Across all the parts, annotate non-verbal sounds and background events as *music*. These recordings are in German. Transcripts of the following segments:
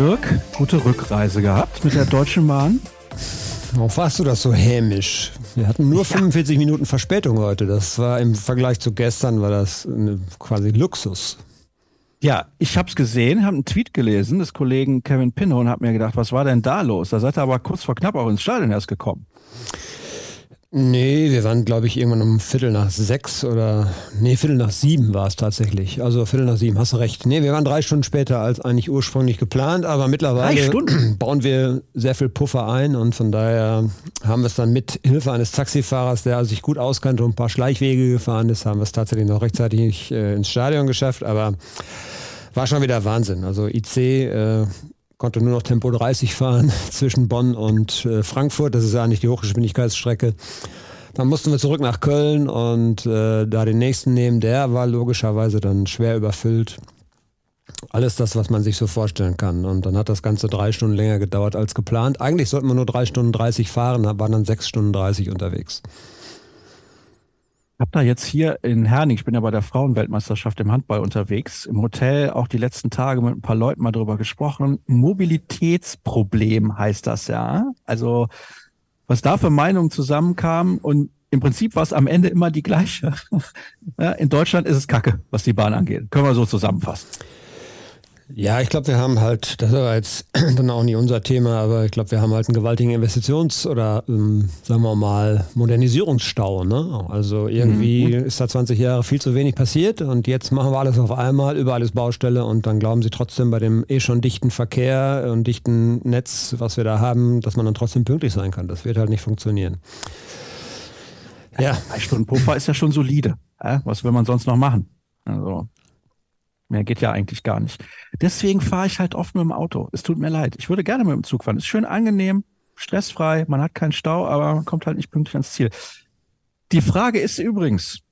Dirk, gute Rückreise gehabt mit der Deutschen Bahn. Warum warst du das so hämisch? Wir hatten nur ja. 45 Minuten Verspätung heute. Das war im Vergleich zu gestern war das quasi Luxus. Ja, ich habe es gesehen, habe einen Tweet gelesen des Kollegen Kevin Pinno und habe mir gedacht, was war denn da los? Da seid ihr aber kurz vor knapp auch ins Stadion erst gekommen. Nee, wir waren, glaube ich, irgendwann um Viertel nach sechs oder, nee, Viertel nach sieben war es tatsächlich. Also Viertel nach sieben, hast du recht. Nee, wir waren drei Stunden später als eigentlich ursprünglich geplant, aber mittlerweile *clears throat* bauen wir sehr viel Puffer ein und von daher haben wir es dann mit Hilfe eines Taxifahrers, der sich gut auskannte und ein paar Schleichwege gefahren ist, haben wir es tatsächlich noch rechtzeitig äh, ins Stadion geschafft, aber war schon wieder Wahnsinn. Also IC, äh, konnte nur noch Tempo 30 fahren *laughs* zwischen Bonn und äh, Frankfurt. Das ist ja nicht die Hochgeschwindigkeitsstrecke. Dann mussten wir zurück nach Köln und äh, da den nächsten nehmen. Der war logischerweise dann schwer überfüllt. Alles das, was man sich so vorstellen kann. Und dann hat das Ganze drei Stunden länger gedauert als geplant. Eigentlich sollten wir nur drei Stunden 30 fahren, waren dann sechs Stunden 30 unterwegs habe da jetzt hier in Herning, ich bin ja bei der Frauenweltmeisterschaft im Handball unterwegs, im Hotel auch die letzten Tage mit ein paar Leuten mal drüber gesprochen. Mobilitätsproblem heißt das ja. Also was da für Meinungen zusammenkamen und im Prinzip war es am Ende immer die gleiche. *laughs* in Deutschland ist es Kacke, was die Bahn angeht. Können wir so zusammenfassen. Ja, ich glaube, wir haben halt, das war jetzt *clears throat* dann auch nicht unser Thema, aber ich glaube, wir haben halt einen gewaltigen Investitions- oder, ähm, sagen wir mal, Modernisierungsstau. Ne? Also irgendwie mhm. ist da 20 Jahre viel zu wenig passiert und jetzt machen wir alles auf einmal, überall ist Baustelle und dann glauben sie trotzdem bei dem eh schon dichten Verkehr und dichten Netz, was wir da haben, dass man dann trotzdem pünktlich sein kann. Das wird halt nicht funktionieren. Ja. Drei Stunden Puffer ist ja schon solide. Was will man sonst noch machen? Also Mehr geht ja eigentlich gar nicht. Deswegen fahre ich halt oft mit dem Auto. Es tut mir leid. Ich würde gerne mit dem Zug fahren. Ist schön angenehm, stressfrei, man hat keinen Stau, aber man kommt halt nicht pünktlich ans Ziel. Die Frage ist übrigens,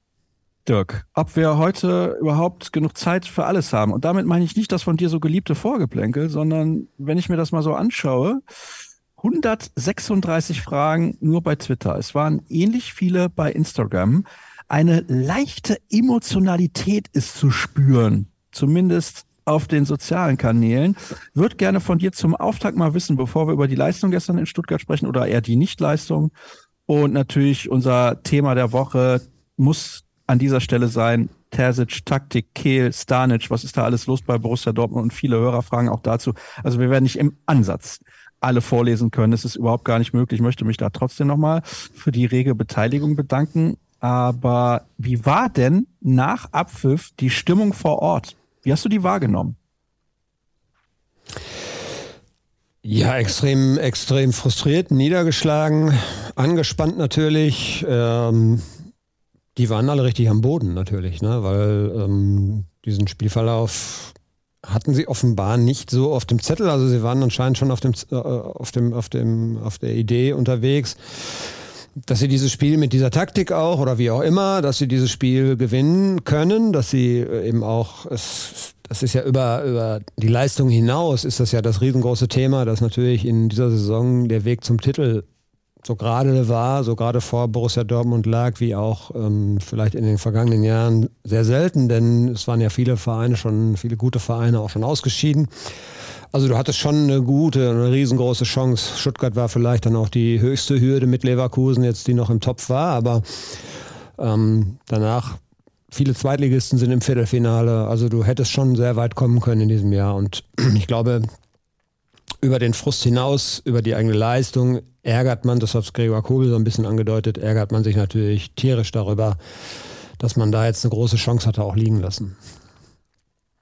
Dirk, ob wir heute überhaupt genug Zeit für alles haben. Und damit meine ich nicht das von dir so geliebte Vorgeplänkel, sondern wenn ich mir das mal so anschaue, 136 Fragen nur bei Twitter. Es waren ähnlich viele bei Instagram. Eine leichte Emotionalität ist zu spüren zumindest auf den sozialen Kanälen. Würde gerne von dir zum Auftakt mal wissen, bevor wir über die Leistung gestern in Stuttgart sprechen oder eher die Nichtleistung. Und natürlich unser Thema der Woche muss an dieser Stelle sein. Terzic, Taktik, Kehl, Stanic, was ist da alles los bei Borussia Dortmund? Und viele Hörer fragen auch dazu. Also wir werden nicht im Ansatz alle vorlesen können. Das ist überhaupt gar nicht möglich. Ich möchte mich da trotzdem nochmal für die rege Beteiligung bedanken. Aber wie war denn nach Abpfiff die Stimmung vor Ort? Wie hast du die wahrgenommen? Ja, extrem, extrem frustriert, niedergeschlagen, angespannt natürlich. Ähm, die waren alle richtig am Boden natürlich, ne? weil ähm, diesen Spielverlauf hatten sie offenbar nicht so auf dem Zettel. Also sie waren anscheinend schon auf dem, äh, auf dem, auf dem, auf der Idee unterwegs dass sie dieses Spiel mit dieser Taktik auch oder wie auch immer, dass sie dieses Spiel gewinnen können, dass sie äh, eben auch, es, das ist ja über, über die Leistung hinaus, ist das ja das riesengroße Thema, dass natürlich in dieser Saison der Weg zum Titel so gerade war, so gerade vor Borussia Dortmund lag, wie auch ähm, vielleicht in den vergangenen Jahren sehr selten, denn es waren ja viele Vereine schon, viele gute Vereine auch schon ausgeschieden. Also du hattest schon eine gute, eine riesengroße Chance. Stuttgart war vielleicht dann auch die höchste Hürde mit Leverkusen, jetzt die noch im Topf war, aber ähm, danach viele Zweitligisten sind im Viertelfinale. Also du hättest schon sehr weit kommen können in diesem Jahr. Und *clears throat* ich glaube, über den Frust hinaus, über die eigene Leistung, ärgert man, das hat Gregor Kobel so ein bisschen angedeutet, ärgert man sich natürlich tierisch darüber, dass man da jetzt eine große Chance hatte, auch liegen lassen.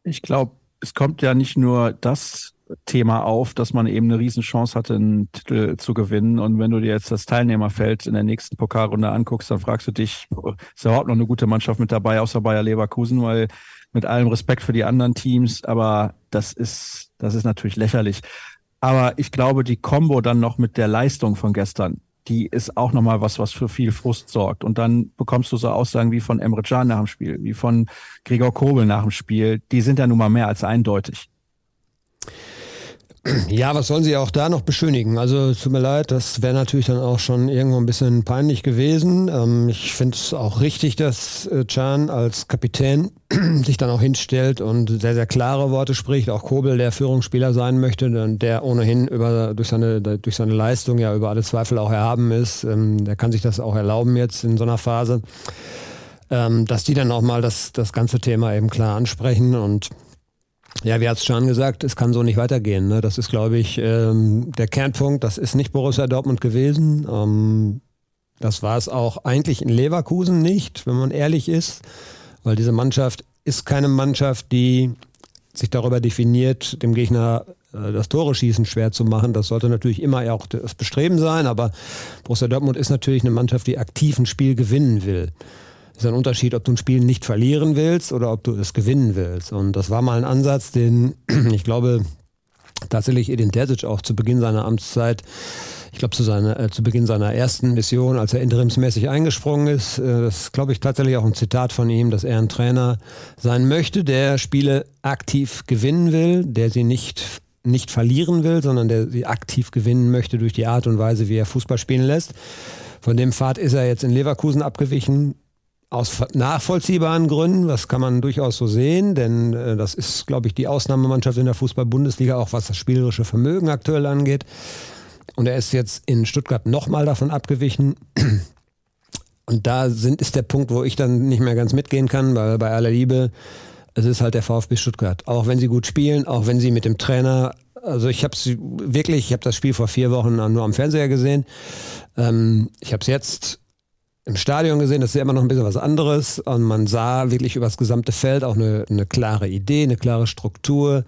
Ich glaube, es kommt ja nicht nur das Thema auf, dass man eben eine Riesenchance hatte, einen Titel zu gewinnen. Und wenn du dir jetzt das Teilnehmerfeld in der nächsten Pokalrunde anguckst, dann fragst du dich, ist überhaupt noch eine gute Mannschaft mit dabei, außer Bayer Leverkusen, weil mit allem Respekt für die anderen Teams, aber das ist, das ist natürlich lächerlich. Aber ich glaube, die Combo dann noch mit der Leistung von gestern, die ist auch nochmal was, was für viel Frust sorgt. Und dann bekommst du so Aussagen wie von Emre Can nach dem Spiel, wie von Gregor Kobel nach dem Spiel. Die sind ja nun mal mehr als eindeutig. Ja, was sollen sie auch da noch beschönigen? Also tut mir leid, das wäre natürlich dann auch schon irgendwo ein bisschen peinlich gewesen. Ähm, ich finde es auch richtig, dass äh, Can als Kapitän *clears throat* sich dann auch hinstellt und sehr, sehr klare Worte spricht. Auch Kobel, der Führungsspieler sein möchte, der ohnehin über, durch, seine, durch seine Leistung ja über alle Zweifel auch erhaben ist. Ähm, der kann sich das auch erlauben jetzt in so einer Phase. Ähm, dass die dann auch mal das, das ganze Thema eben klar ansprechen und ja, wie hat es schon gesagt, es kann so nicht weitergehen. Ne? Das ist, glaube ich, ähm, der Kernpunkt. Das ist nicht Borussia Dortmund gewesen. Ähm, das war es auch eigentlich in Leverkusen nicht, wenn man ehrlich ist, weil diese Mannschaft ist keine Mannschaft, die sich darüber definiert, dem Gegner äh, das Tore schießen schwer zu machen. Das sollte natürlich immer auch das Bestreben sein, aber Borussia Dortmund ist natürlich eine Mannschaft, die aktiv ein Spiel gewinnen will ist ein Unterschied, ob du ein Spiel nicht verlieren willst oder ob du es gewinnen willst. Und das war mal ein Ansatz, den *clears throat* ich glaube tatsächlich Edin Terzic auch zu Beginn seiner Amtszeit ich glaube, zu, seiner, äh, zu Beginn seiner ersten Mission, als er interimsmäßig eingesprungen ist, äh, das glaube ich tatsächlich auch ein Zitat von ihm, dass er ein Trainer sein möchte, der Spiele aktiv gewinnen will, der sie nicht, nicht verlieren will, sondern der sie aktiv gewinnen möchte durch die Art und Weise, wie er Fußball spielen lässt. Von dem Pfad ist er jetzt in Leverkusen abgewichen aus nachvollziehbaren Gründen, das kann man durchaus so sehen, denn äh, das ist, glaube ich, die Ausnahmemannschaft in der Fußball-Bundesliga, auch was das spielerische Vermögen aktuell angeht. Und er ist jetzt in Stuttgart nochmal davon abgewichen. Und da sind, ist der Punkt, wo ich dann nicht mehr ganz mitgehen kann, weil bei aller Liebe, es ist halt der VfB Stuttgart. Auch wenn sie gut spielen, auch wenn sie mit dem Trainer, also ich habe es wirklich, ich habe das Spiel vor vier Wochen nur am Fernseher gesehen. Ähm, ich habe es jetzt im Stadion gesehen, das ist ja immer noch ein bisschen was anderes. Und man sah wirklich über das gesamte Feld auch eine, eine klare Idee, eine klare Struktur,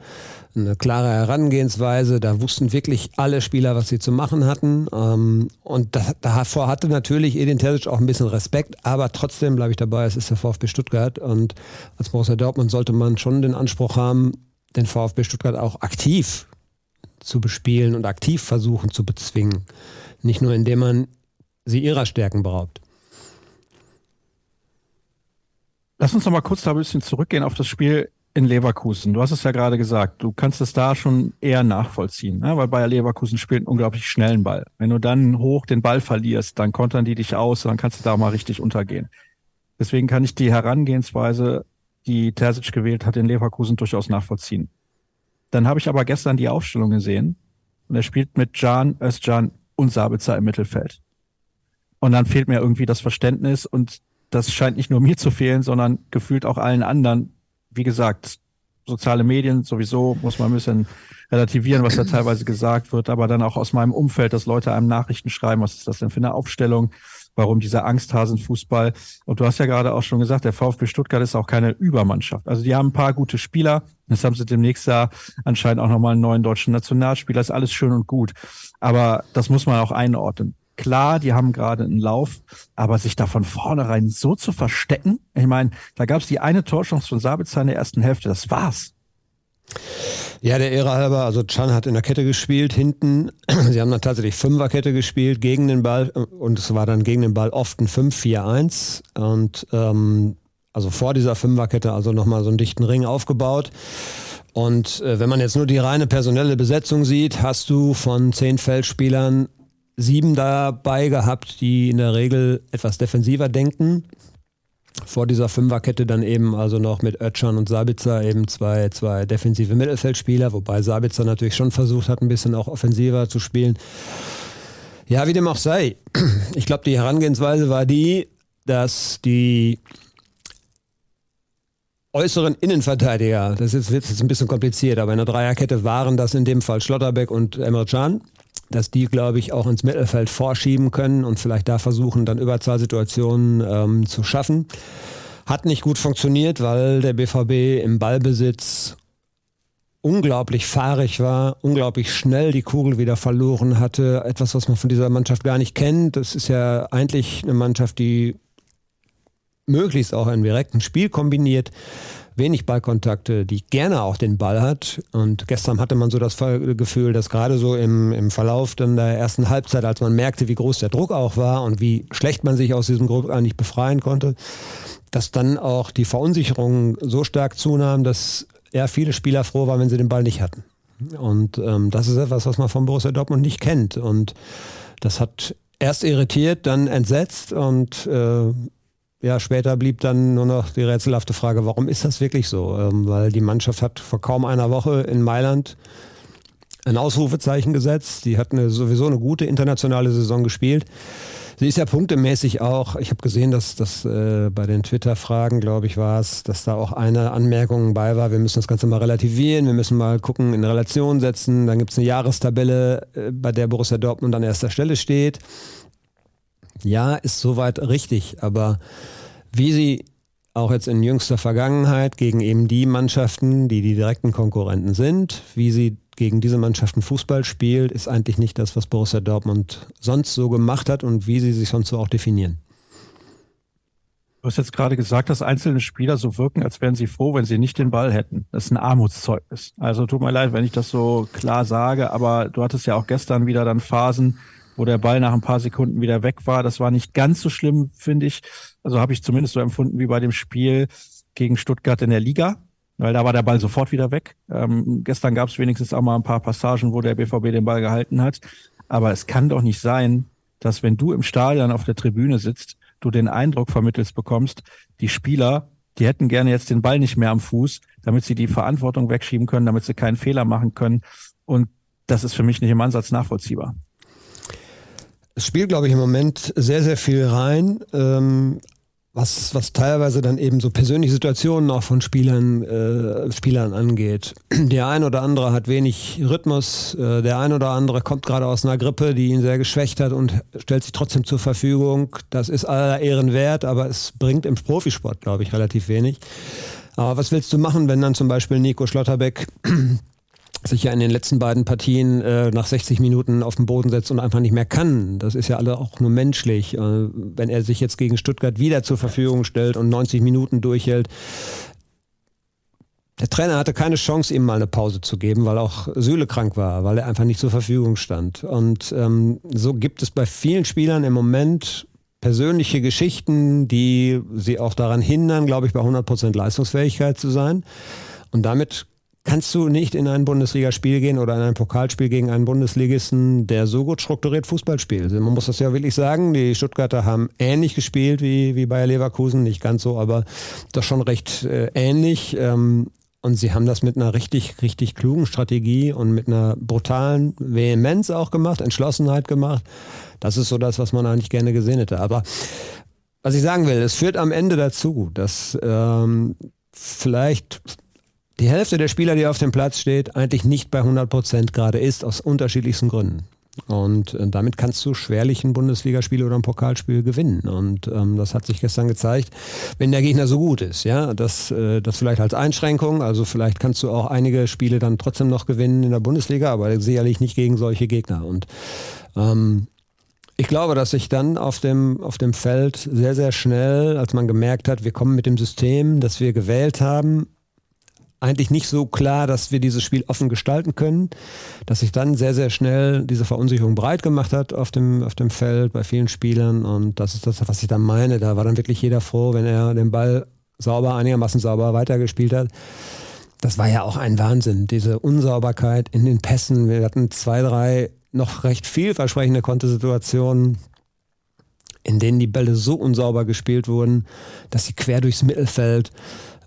eine klare Herangehensweise. Da wussten wirklich alle Spieler, was sie zu machen hatten. Ähm, und davor hatte natürlich Edin Terzic auch ein bisschen Respekt, aber trotzdem bleibe ich dabei, es ist der VfB Stuttgart. Und als Borussia Dortmund sollte man schon den Anspruch haben, den VfB Stuttgart auch aktiv zu bespielen und aktiv versuchen zu bezwingen. Nicht nur indem man sie ihrer Stärken beraubt. Lass uns noch mal kurz da ein bisschen zurückgehen auf das Spiel in Leverkusen. Du hast es ja gerade gesagt, du kannst es da schon eher nachvollziehen, ne? weil Bayer Leverkusen spielt einen unglaublich schnellen Ball. Wenn du dann hoch den Ball verlierst, dann kontern die dich aus und dann kannst du da mal richtig untergehen. Deswegen kann ich die Herangehensweise, die Terzic gewählt hat in Leverkusen, durchaus nachvollziehen. Dann habe ich aber gestern die Aufstellung gesehen und er spielt mit Can, Özcan und Sabitzer im Mittelfeld. Und dann fehlt mir irgendwie das Verständnis und das scheint nicht nur mir zu fehlen, sondern gefühlt auch allen anderen. Wie gesagt, soziale Medien sowieso muss man ein bisschen relativieren, was da teilweise gesagt wird, aber dann auch aus meinem Umfeld, dass Leute einem Nachrichten schreiben, was ist das denn für eine Aufstellung, warum dieser Angsthasenfußball. Und du hast ja gerade auch schon gesagt, der VfB Stuttgart ist auch keine Übermannschaft. Also die haben ein paar gute Spieler. Das haben sie demnächst ja anscheinend auch nochmal einen neuen deutschen Nationalspieler. ist alles schön und gut. Aber das muss man auch einordnen. Klar, die haben gerade einen Lauf, aber sich da von vornherein so zu verstecken, ich meine, da gab es die eine Torchance von Sabitzer in der ersten Hälfte, das war's. Ja, der Ehre halber, also Chan hat in der Kette gespielt, hinten. *clears throat* Sie haben dann tatsächlich Fünferkette gespielt gegen den Ball und es war dann gegen den Ball oft ein 5-4-1 und ähm, also vor dieser Fünferkette also nochmal so einen dichten Ring aufgebaut. Und äh, wenn man jetzt nur die reine personelle Besetzung sieht, hast du von zehn Feldspielern sieben dabei gehabt, die in der Regel etwas defensiver denken. Vor dieser Fünferkette dann eben also noch mit Ötschan und Sabitzer eben zwei, zwei defensive Mittelfeldspieler, wobei Sabitzer natürlich schon versucht hat, ein bisschen auch offensiver zu spielen. Ja, wie dem auch sei. Ich glaube, die Herangehensweise war die, dass die äußeren Innenverteidiger, das ist jetzt ein bisschen kompliziert, aber in der Dreierkette waren das in dem Fall Schlotterbeck und Emre Can dass die, glaube ich, auch ins Mittelfeld vorschieben können und vielleicht da versuchen, dann Überzahlsituationen ähm, zu schaffen. Hat nicht gut funktioniert, weil der BVB im Ballbesitz unglaublich fahrig war, unglaublich schnell die Kugel wieder verloren hatte. Etwas, was man von dieser Mannschaft gar nicht kennt. Das ist ja eigentlich eine Mannschaft, die möglichst auch im direkten Spiel kombiniert wenig Ballkontakte, die gerne auch den Ball hat. Und gestern hatte man so das Gefühl, dass gerade so im, im Verlauf dann der ersten Halbzeit, als man merkte, wie groß der Druck auch war und wie schlecht man sich aus diesem Druck eigentlich befreien konnte, dass dann auch die Verunsicherung so stark zunahm, dass ja viele Spieler froh waren, wenn sie den Ball nicht hatten. Und ähm, das ist etwas, was man von Borussia Dortmund nicht kennt. Und das hat erst irritiert, dann entsetzt und äh, ja, später blieb dann nur noch die rätselhafte Frage, warum ist das wirklich so? Ähm, weil die Mannschaft hat vor kaum einer Woche in Mailand ein Ausrufezeichen gesetzt. Die hat eine, sowieso eine gute internationale Saison gespielt. Sie ist ja punktemäßig auch, ich habe gesehen, dass das äh, bei den Twitter-Fragen, glaube ich, war es, dass da auch eine Anmerkung bei war, wir müssen das Ganze mal relativieren, wir müssen mal gucken, in Relation setzen. Dann gibt es eine Jahrestabelle, äh, bei der Borussia Dortmund an erster Stelle steht. Ja, ist soweit richtig, aber wie sie auch jetzt in jüngster Vergangenheit gegen eben die Mannschaften, die die direkten Konkurrenten sind, wie sie gegen diese Mannschaften Fußball spielt, ist eigentlich nicht das, was Borussia Dortmund sonst so gemacht hat und wie sie sich sonst so auch definieren. Du hast jetzt gerade gesagt, dass einzelne Spieler so wirken, als wären sie froh, wenn sie nicht den Ball hätten. Das ist ein Armutszeugnis. Also tut mir leid, wenn ich das so klar sage, aber du hattest ja auch gestern wieder dann Phasen, wo der Ball nach ein paar Sekunden wieder weg war. Das war nicht ganz so schlimm, finde ich. Also habe ich zumindest so empfunden wie bei dem Spiel gegen Stuttgart in der Liga, weil da war der Ball sofort wieder weg. Ähm, gestern gab es wenigstens auch mal ein paar Passagen, wo der BVB den Ball gehalten hat. Aber es kann doch nicht sein, dass wenn du im Stadion auf der Tribüne sitzt, du den Eindruck vermittelst bekommst, die Spieler, die hätten gerne jetzt den Ball nicht mehr am Fuß, damit sie die Verantwortung wegschieben können, damit sie keinen Fehler machen können. Und das ist für mich nicht im Ansatz nachvollziehbar. Es spielt, glaube ich, im Moment sehr, sehr viel rein. Ähm, was, was teilweise dann eben so persönliche Situationen auch von Spielern, äh, Spielern angeht. *clears throat* Der ein oder andere hat wenig Rhythmus, äh, der ein oder andere kommt gerade aus einer Grippe, die ihn sehr geschwächt hat und stellt sich trotzdem zur Verfügung. Das ist aller Ehren wert, aber es bringt im Profisport, glaube ich, relativ wenig. Aber was willst du machen, wenn dann zum Beispiel Nico Schlotterbeck sich ja in den letzten beiden Partien äh, nach 60 Minuten auf den Boden setzt und einfach nicht mehr kann. Das ist ja alle auch nur menschlich. Äh, wenn er sich jetzt gegen Stuttgart wieder zur Verfügung stellt und 90 Minuten durchhält, der Trainer hatte keine Chance, ihm mal eine Pause zu geben, weil auch Süle krank war, weil er einfach nicht zur Verfügung stand. Und ähm, so gibt es bei vielen Spielern im Moment persönliche Geschichten, die sie auch daran hindern, glaube ich, bei 100% Leistungsfähigkeit zu sein. Und damit kannst du nicht in ein Bundesligaspiel gehen oder in ein Pokalspiel gegen einen Bundesligisten, der so gut strukturiert Fußball spielt. Man muss das ja wirklich sagen. Die Stuttgarter haben ähnlich gespielt wie, wie Bayer Leverkusen, nicht ganz so, aber doch schon recht äh, ähnlich. Ähm, und sie haben das mit einer richtig, richtig klugen Strategie und mit einer brutalen Vehemenz auch gemacht, Entschlossenheit gemacht. Das ist so das, was man eigentlich gerne gesehen hätte. Aber was ich sagen will, es führt am Ende dazu, dass ähm, vielleicht die Hälfte der Spieler, die auf dem Platz steht, eigentlich nicht bei 100 Prozent gerade ist, aus unterschiedlichsten Gründen. Und äh, damit kannst du schwerlich ein Bundesligaspiel oder ein Pokalspiel gewinnen. Und ähm, das hat sich gestern gezeigt, wenn der Gegner so gut ist. Ja, das, äh, das vielleicht als Einschränkung. Also vielleicht kannst du auch einige Spiele dann trotzdem noch gewinnen in der Bundesliga, aber sicherlich nicht gegen solche Gegner. Und ähm, ich glaube, dass sich dann auf dem, auf dem Feld sehr, sehr schnell, als man gemerkt hat, wir kommen mit dem System, das wir gewählt haben, eigentlich nicht so klar, dass wir dieses Spiel offen gestalten können, dass sich dann sehr, sehr schnell diese Verunsicherung breit gemacht hat auf dem, auf dem Feld bei vielen Spielern. Und das ist das, was ich dann meine. Da war dann wirklich jeder froh, wenn er den Ball sauber, einigermaßen sauber weitergespielt hat. Das war ja auch ein Wahnsinn, diese Unsauberkeit in den Pässen. Wir hatten zwei, drei noch recht vielversprechende Kontesituationen, in denen die Bälle so unsauber gespielt wurden, dass sie quer durchs Mittelfeld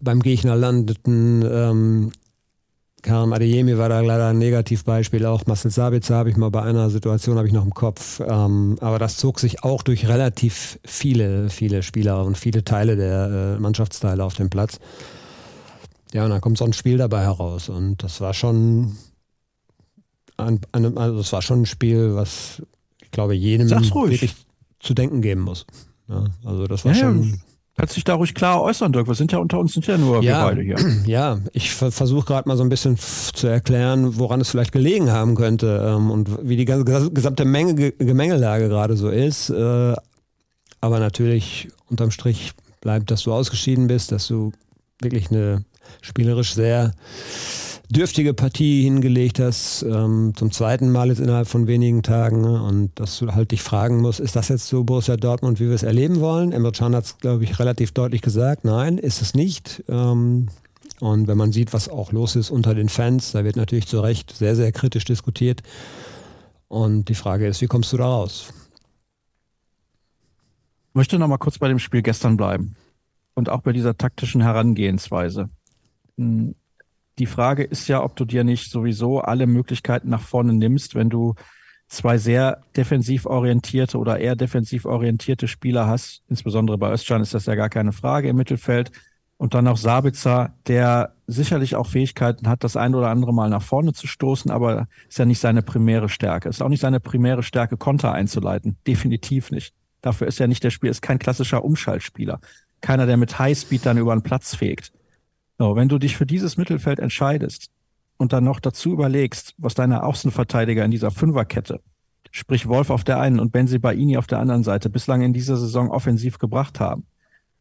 beim Gegner landeten. Ähm, Karim Adeyemi war da leider ein Negativbeispiel. Auch Marcel Sabitzer habe ich mal bei einer Situation habe ich noch im Kopf. Ähm, aber das zog sich auch durch relativ viele, viele Spieler und viele Teile der äh, Mannschaftsteile auf dem Platz. Ja, und dann kommt so ein Spiel dabei heraus. Und das war schon ein, ein, also das war schon ein Spiel, was ich glaube jedem wirklich zu denken geben muss. Ja, also das war ja, schon. Kannst dich da ruhig klar äußern, Dirk. Wir sind ja unter uns sind ja nur ja, wir beide hier. *clears throat* Ja, ich versuche gerade mal so ein bisschen zu erklären, woran es vielleicht gelegen haben könnte ähm, und wie die gesamte Menge, Gemengelage gerade so ist. Äh, aber natürlich unterm Strich bleibt, dass du ausgeschieden bist, dass du wirklich eine spielerisch sehr dürftige Partie hingelegt hast, ähm, zum zweiten Mal jetzt innerhalb von wenigen Tagen ne? und dass du halt dich fragen musst, ist das jetzt so Borussia Dortmund, wie wir es erleben wollen? Emre Can hat es, glaube ich, relativ deutlich gesagt, nein, ist es nicht. Ähm, Und wenn man sieht, was auch los ist unter den Fans, da wird natürlich zu Recht sehr, sehr kritisch diskutiert. Und die Frage ist, wie kommst du da raus? Ich möchte noch mal kurz bei dem Spiel gestern bleiben und auch bei dieser taktischen Herangehensweise. Die Frage ist ja, ob du dir nicht sowieso alle Möglichkeiten nach vorne nimmst, wenn du zwei sehr defensiv orientierte oder eher defensiv orientierte Spieler hast. Insbesondere bei Özcan ist das ja gar keine Frage im Mittelfeld. Und dann noch Sabitzer, der sicherlich auch Fähigkeiten hat, das ein oder andere Mal nach vorne zu stoßen, aber ist ja nicht seine primäre Stärke. Ist auch nicht seine primäre Stärke, Konter einzuleiten. Definitiv nicht. Dafür ist er nicht der Spieler, ist kein klassischer Umschaltspieler. Keiner, der mit Highspeed dann über den Platz fegt. So, wenn du dich für dieses Mittelfeld entscheidest und dann noch dazu überlegst, was deine Außenverteidiger in dieser Fünferkette, sprich Wolf auf der einen und Benzi Baini auf der anderen Seite, bislang in dieser Saison offensiv gebracht haben,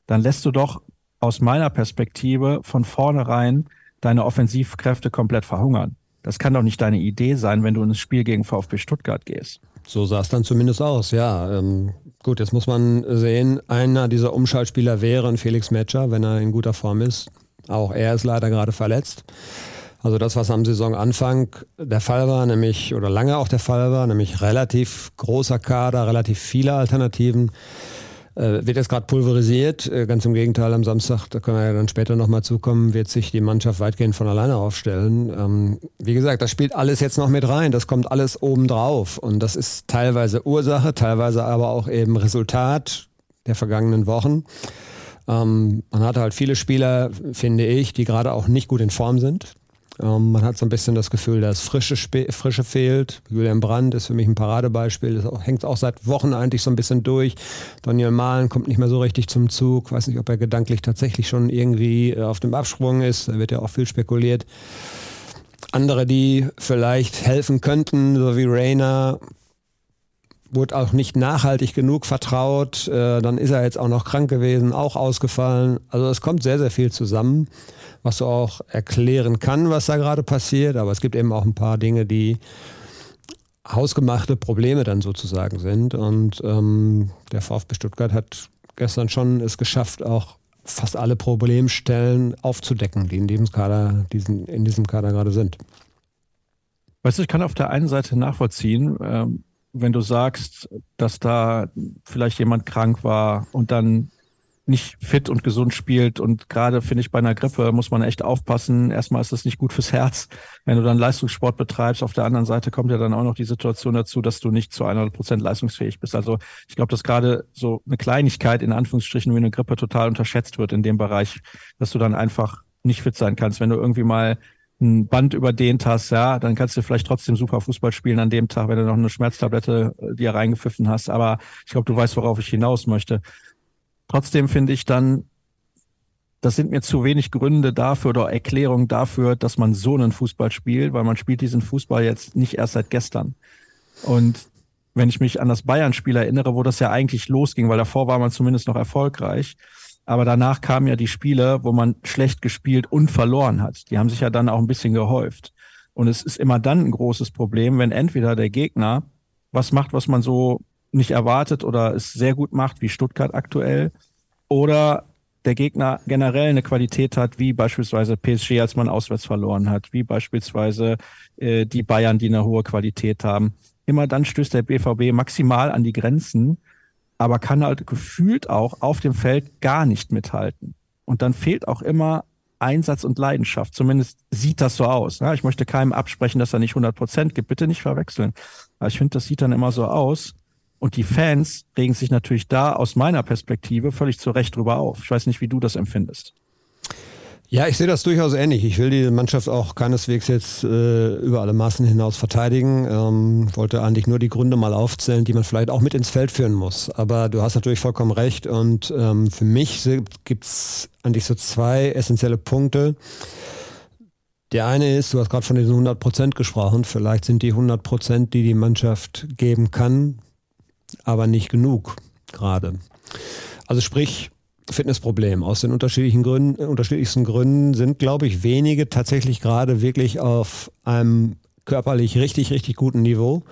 dann lässt du doch aus meiner Perspektive von vornherein deine Offensivkräfte komplett verhungern. Das kann doch nicht deine Idee sein, wenn du ins Spiel gegen VfB Stuttgart gehst. So sah es dann zumindest aus, ja. Ähm, gut, jetzt muss man sehen, einer dieser Umschaltspieler wäre ein Felix Metscher, wenn er in guter Form ist. Auch er ist leider gerade verletzt. Also das, was am Saisonanfang der Fall war, nämlich, oder lange auch der Fall war, nämlich relativ großer Kader, relativ viele Alternativen, äh, wird jetzt gerade pulverisiert. Äh, ganz im Gegenteil, am Samstag, da können wir ja dann später nochmal zukommen, wird sich die Mannschaft weitgehend von alleine aufstellen. Ähm, wie gesagt, das spielt alles jetzt noch mit rein. Das kommt alles obendrauf. Und das ist teilweise Ursache, teilweise aber auch eben Resultat der vergangenen Wochen. Ähm, man hat halt viele Spieler, finde ich, die gerade auch nicht gut in Form sind. Ähm, man hat so ein bisschen das Gefühl, dass Frische, Frische fehlt. Julian Brandt ist für mich ein Paradebeispiel. Das auch, hängt auch seit Wochen eigentlich so ein bisschen durch. Daniel Mahlen kommt nicht mehr so richtig zum Zug. Weiß nicht, ob er gedanklich tatsächlich schon irgendwie äh, auf dem Absprung ist. Da wird ja auch viel spekuliert. Andere, die vielleicht helfen könnten, so wie Rainer, wurde auch nicht nachhaltig genug vertraut. Äh, dann ist er jetzt auch noch krank gewesen, auch ausgefallen. Also es kommt sehr, sehr viel zusammen was so auch erklären kann, was da gerade passiert. Aber es gibt eben auch ein paar Dinge, die hausgemachte Probleme dann sozusagen sind. Und ähm, der VfB Stuttgart hat gestern schon es geschafft, auch fast alle Problemstellen aufzudecken, die in diesem Kader, diesen, in diesem Kader gerade sind. Weißt du, ich kann auf der einen Seite nachvollziehen, ähm, wenn du sagst, dass da vielleicht jemand krank war und dann nicht fit und gesund spielt. Und gerade finde ich bei einer Grippe muss man echt aufpassen. Erstmal ist das nicht gut fürs Herz, wenn du dann Leistungssport betreibst. Auf der anderen Seite kommt ja dann auch noch die Situation dazu, dass du nicht zu 100 Prozent leistungsfähig bist. Also ich glaube, dass gerade so eine Kleinigkeit in Anführungsstrichen wie eine Grippe total unterschätzt wird in dem Bereich, dass du dann einfach nicht fit sein kannst. Wenn du irgendwie mal ein Band überdehnt hast, ja, dann kannst du vielleicht trotzdem super Fußball spielen an dem Tag, wenn du noch eine Schmerztablette äh, dir reingepfiffen hast. Aber ich glaube, du weißt, worauf ich hinaus möchte. Trotzdem finde ich dann, das sind mir zu wenig Gründe dafür oder Erklärungen dafür, dass man so einen Fußball spielt, weil man spielt diesen Fußball jetzt nicht erst seit gestern. Und wenn ich mich an das Bayern-Spiel erinnere, wo das ja eigentlich losging, weil davor war man zumindest noch erfolgreich. Aber danach kamen ja die Spiele, wo man schlecht gespielt und verloren hat. Die haben sich ja dann auch ein bisschen gehäuft. Und es ist immer dann ein großes Problem, wenn entweder der Gegner was macht, was man so nicht erwartet oder es sehr gut macht, wie Stuttgart aktuell, oder der Gegner generell eine Qualität hat, wie beispielsweise PSG, als man auswärts verloren hat, wie beispielsweise äh, die Bayern, die eine hohe Qualität haben. Immer dann stößt der BVB maximal an die Grenzen, aber kann halt gefühlt auch auf dem Feld gar nicht mithalten. Und dann fehlt auch immer Einsatz und Leidenschaft. Zumindest sieht das so aus. Ja, ich möchte keinem absprechen, dass er nicht 100 Prozent gibt. Bitte nicht verwechseln. Aber ich finde, das sieht dann immer so aus. Und die Fans regen sich natürlich da aus meiner Perspektive völlig zu Recht drüber auf. Ich weiß nicht, wie du das empfindest. Ja, ich sehe das durchaus ähnlich. Ich will die Mannschaft auch keineswegs jetzt äh, über alle Maßen hinaus verteidigen. Ähm, wollte eigentlich nur die Gründe mal aufzählen, die man vielleicht auch mit ins Feld führen muss. Aber du hast natürlich vollkommen recht. Und ähm, für mich gibt es eigentlich so zwei essentielle Punkte. Der eine ist, du hast gerade von diesen 100 Prozent gesprochen. Vielleicht sind die 100 Prozent, die die Mannschaft geben kann, aber nicht genug gerade. Also sprich, Fitnessproblem. Aus den unterschiedlichen Gründen, unterschiedlichsten Gründen sind, glaube ich, wenige tatsächlich gerade wirklich auf einem körperlich richtig, richtig guten Niveau.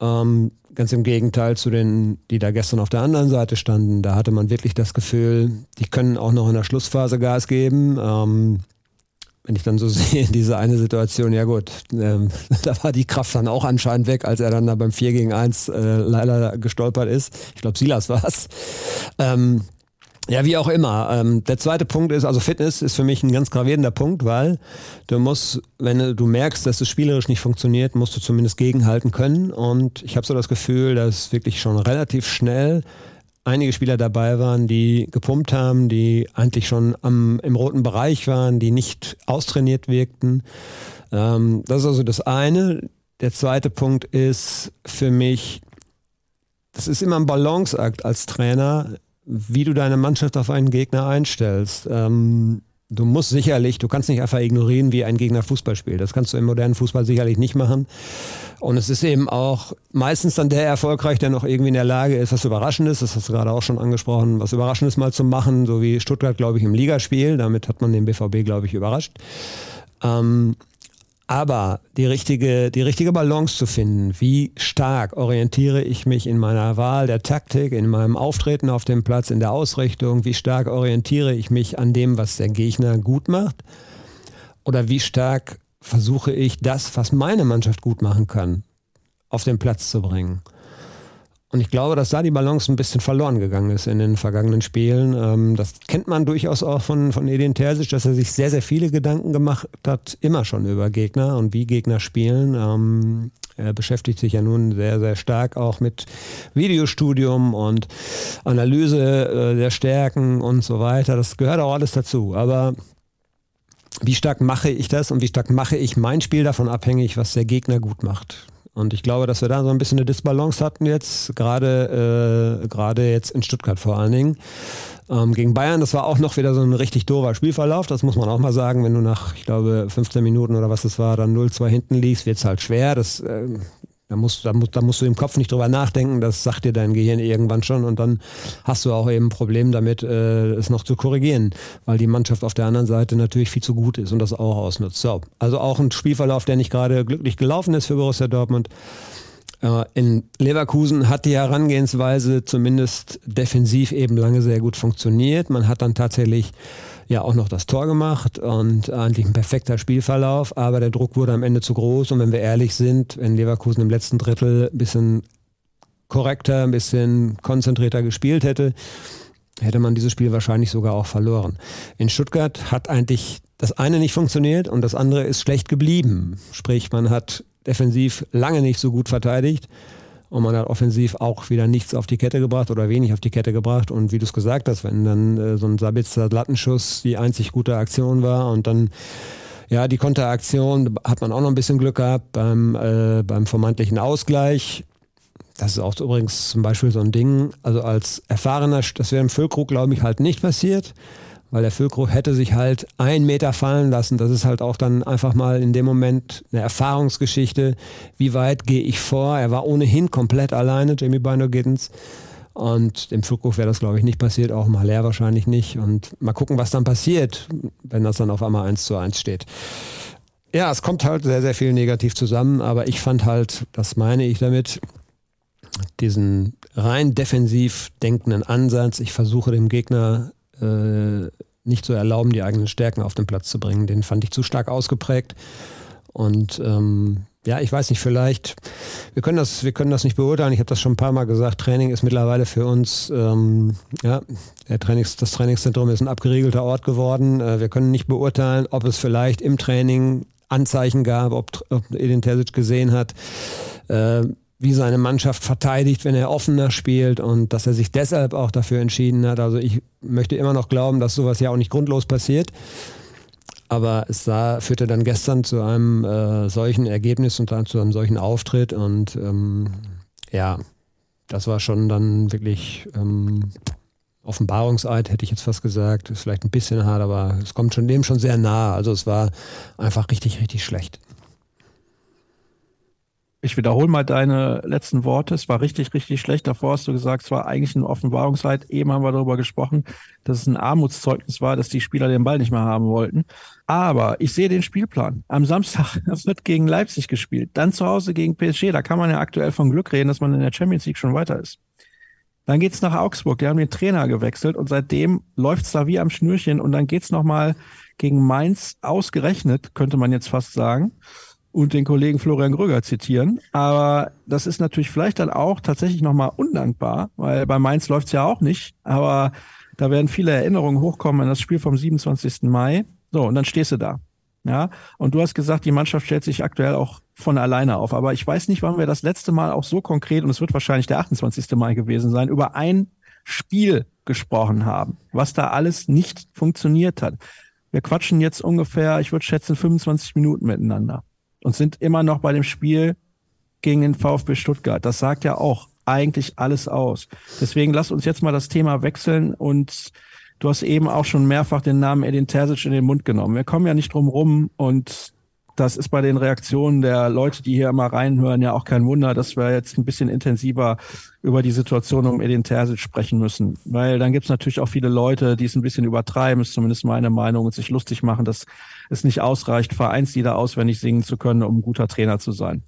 Ähm, ganz im Gegenteil zu den, die da gestern auf der anderen Seite standen. Da hatte man wirklich das Gefühl, die können auch noch in der Schlussphase Gas geben. Ähm, wenn ich dann so *laughs* sehe, diese eine Situation, ja gut, ähm, *laughs* da war die Kraft dann auch anscheinend weg, als er dann da beim 4 gegen 1 äh, leider gestolpert ist. Ich glaube, Silas war es. Ähm, ja, wie auch immer. Ähm, der zweite Punkt ist, also Fitness ist für mich ein ganz gravierender Punkt, weil du musst, wenn du merkst, dass es spielerisch nicht funktioniert, musst du zumindest gegenhalten können. Und ich habe so das Gefühl, dass wirklich schon relativ schnell einige Spieler dabei waren, die gepumpt haben, die eigentlich schon am, im roten Bereich waren, die nicht austrainiert wirkten. Ähm, das ist also das eine. Der zweite Punkt ist für mich, das ist immer ein Balanceakt als Trainer, wie du deine Mannschaft auf einen Gegner einstellst. Ähm, du musst sicherlich, du kannst nicht einfach ignorieren, wie ein Gegner Fußball spielt. Das kannst du im modernen Fußball sicherlich nicht machen. Und es ist eben auch meistens dann der erfolgreich, der noch irgendwie in der Lage ist, was Überraschendes, das hast du gerade auch schon angesprochen, was Überraschendes mal zu machen, so wie Stuttgart, glaube ich, im Ligaspiel. Damit hat man den BVB, glaube ich, überrascht. Ähm, aber die richtige, die richtige Balance zu finden, wie stark orientiere ich mich in meiner Wahl der Taktik, in meinem Auftreten auf dem Platz, in der Ausrichtung, wie stark orientiere ich mich an dem, was der Gegner gut macht oder wie stark versuche ich das, was meine Mannschaft gut machen kann, auf den Platz zu bringen. Und ich glaube, dass da die Balance ein bisschen verloren gegangen ist in den vergangenen Spielen. Ähm, das kennt man durchaus auch von, von Edin Terzic, dass er sich sehr, sehr viele Gedanken gemacht hat, immer schon über Gegner und wie Gegner spielen. Ähm, er beschäftigt sich ja nun sehr, sehr stark auch mit Videostudium und Analyse äh, der Stärken und so weiter. Das gehört auch alles dazu. Aber wie stark mache ich das und wie stark mache ich mein Spiel davon abhängig, was der Gegner gut macht? Und ich glaube, dass wir da so ein bisschen eine Disbalance hatten jetzt, gerade äh, gerade jetzt in Stuttgart vor allen Dingen. Ähm, gegen Bayern, das war auch noch wieder so ein richtig doofer Spielverlauf, das muss man auch mal sagen. Wenn du nach, ich glaube, 15 Minuten oder was das war, dann 0-2 hinten liegst, wird es halt schwer. Das äh, da musst, da, da musst du im Kopf nicht drüber nachdenken, das sagt dir dein Gehirn irgendwann schon und dann hast du auch eben ein Problem damit, äh, es noch zu korrigieren, weil die Mannschaft auf der anderen Seite natürlich viel zu gut ist und das auch ausnutzt. So, also auch ein Spielverlauf, der nicht gerade glücklich gelaufen ist für Borussia Dortmund. Äh, in Leverkusen hat die Herangehensweise zumindest defensiv eben lange sehr gut funktioniert. Man hat dann tatsächlich ja auch noch das Tor gemacht und eigentlich ein perfekter Spielverlauf, aber der Druck wurde am Ende zu groß und wenn wir ehrlich sind, wenn Leverkusen im letzten Drittel ein bisschen korrekter, ein bisschen konzentrierter gespielt hätte, hätte man dieses Spiel wahrscheinlich sogar auch verloren. In Stuttgart hat eigentlich das eine nicht funktioniert und das andere ist schlecht geblieben. Sprich, man hat defensiv lange nicht so gut verteidigt und man hat offensiv auch wieder nichts auf die Kette gebracht oder wenig auf die Kette gebracht. Und wie du es gesagt hast, wenn dann äh, so ein Sabitzer Lattenschuss die einzig gute Aktion war und dann ja, die Konteraktion hat man auch noch ein bisschen Glück gehabt beim, äh, beim vermeintlichen Ausgleich. Das ist auch übrigens zum Beispiel so ein Ding. Also als erfahrener, das wäre im Füllkrug, glaube ich, halt nicht passiert weil der Füllkrug hätte sich halt einen Meter fallen lassen. Das ist halt auch dann einfach mal in dem Moment eine Erfahrungsgeschichte. Wie weit gehe ich vor? Er war ohnehin komplett alleine, Jamie Bino Giddens. Und dem Füllkrug wäre das, glaube ich, nicht passiert, auch mal leer wahrscheinlich nicht. Und mal gucken, was dann passiert, wenn das dann auf einmal eins zu eins steht. Ja, es kommt halt sehr, sehr viel negativ zusammen, aber ich fand halt, das meine ich damit, diesen rein defensiv denkenden Ansatz. Ich versuche dem Gegner äh, nicht zu erlauben, die eigenen Stärken auf den Platz zu bringen. Den fand ich zu stark ausgeprägt. Und ähm, ja, ich weiß nicht, vielleicht, wir können das, wir können das nicht beurteilen. Ich habe das schon ein paar Mal gesagt. Training ist mittlerweile für uns, ähm, ja, Trainings, das Trainingszentrum ist ein abgeriegelter Ort geworden. Äh, wir können nicht beurteilen, ob es vielleicht im Training Anzeichen gab, ob, ob Edin Terzic gesehen hat, äh, wie seine Mannschaft verteidigt, wenn er offener spielt und dass er sich deshalb auch dafür entschieden hat. Also ich möchte immer noch glauben, dass sowas ja auch nicht grundlos passiert. Aber es sah, führte dann gestern zu einem äh, solchen Ergebnis und dann zu einem solchen Auftritt. Und ähm, ja, das war schon dann wirklich ähm, Offenbarungseid, hätte ich jetzt fast gesagt. Ist vielleicht ein bisschen hart, aber es kommt schon dem schon sehr nah. Also es war einfach richtig, richtig schlecht. Ich wiederhole mal deine letzten Worte. Es war richtig, richtig schlecht. Davor hast du gesagt, es war eigentlich eine Offenbarungszeit. Eben haben wir darüber gesprochen, dass es ein Armutszeugnis war, dass die Spieler den Ball nicht mehr haben wollten. Aber ich sehe den Spielplan. Am Samstag *laughs* wird gegen Leipzig gespielt. Dann zu Hause gegen PSG. Da kann man ja aktuell von Glück reden, dass man in der Champions League schon weiter ist. Dann geht's nach Augsburg. Die haben den Trainer gewechselt und seitdem läuft's da wie am Schnürchen und dann geht's nochmal gegen Mainz ausgerechnet, könnte man jetzt fast sagen und den Kollegen Florian Gröger zitieren. Aber das ist natürlich vielleicht dann auch tatsächlich nochmal undankbar, weil bei Mainz läuft's ja auch nicht. Aber da werden viele Erinnerungen hochkommen an das Spiel vom 27. Mai. So, und dann stehst du da. Ja, und du hast gesagt, die Mannschaft stellt sich aktuell auch von alleine auf. Aber ich weiß nicht, wann wir das letzte Mal auch so konkret, und es wird wahrscheinlich der 28. Mai gewesen sein, über ein Spiel gesprochen haben, was da alles nicht funktioniert hat. Wir quatschen jetzt ungefähr, ich würde schätzen, 25 Minuten miteinander und sind immer noch bei dem Spiel gegen den VfB Stuttgart. Das sagt ja auch eigentlich alles aus. Deswegen lass uns jetzt mal das Thema wechseln und du hast eben auch schon mehrfach den Namen Edin Terzic in den Mund genommen. Wir kommen ja nicht drum rum und das ist bei den Reaktionen der Leute, die hier immer reinhören, ja auch kein Wunder, dass wir jetzt ein bisschen intensiver über die Situation um Edin Terzic sprechen müssen. Weil dann gibt es natürlich auch viele Leute, die es ein bisschen übertreiben, ist zumindest meine Meinung, und sich lustig machen, dass es nicht ausreicht, Vereinslieder auswendig singen zu können, um ein guter Trainer zu sein.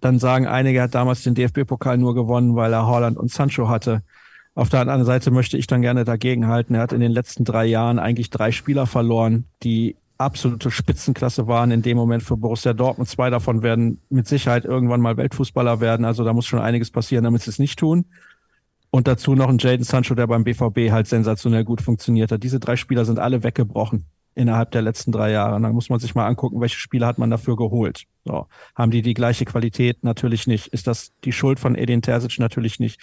Dann sagen einige, er hat damals den DFB-Pokal nur gewonnen, weil er Holland und Sancho hatte. Auf der anderen Seite möchte ich dann gerne dagegen halten. Er hat in den letzten drei Jahren eigentlich drei Spieler verloren, die absolute Spitzenklasse waren in dem Moment für Borussia Dortmund. Zwei davon werden mit Sicherheit irgendwann mal Weltfußballer werden. Also da muss schon einiges passieren, damit sie es nicht tun. Und dazu noch ein Jaden Sancho, der beim BVB halt sensationell gut funktioniert hat. Diese drei Spieler sind alle weggebrochen innerhalb der letzten drei Jahre. Und dann muss man sich mal angucken, welche Spieler hat man dafür geholt. So. Haben die die gleiche Qualität? Natürlich nicht. Ist das die Schuld von Edin Terzic? Natürlich nicht.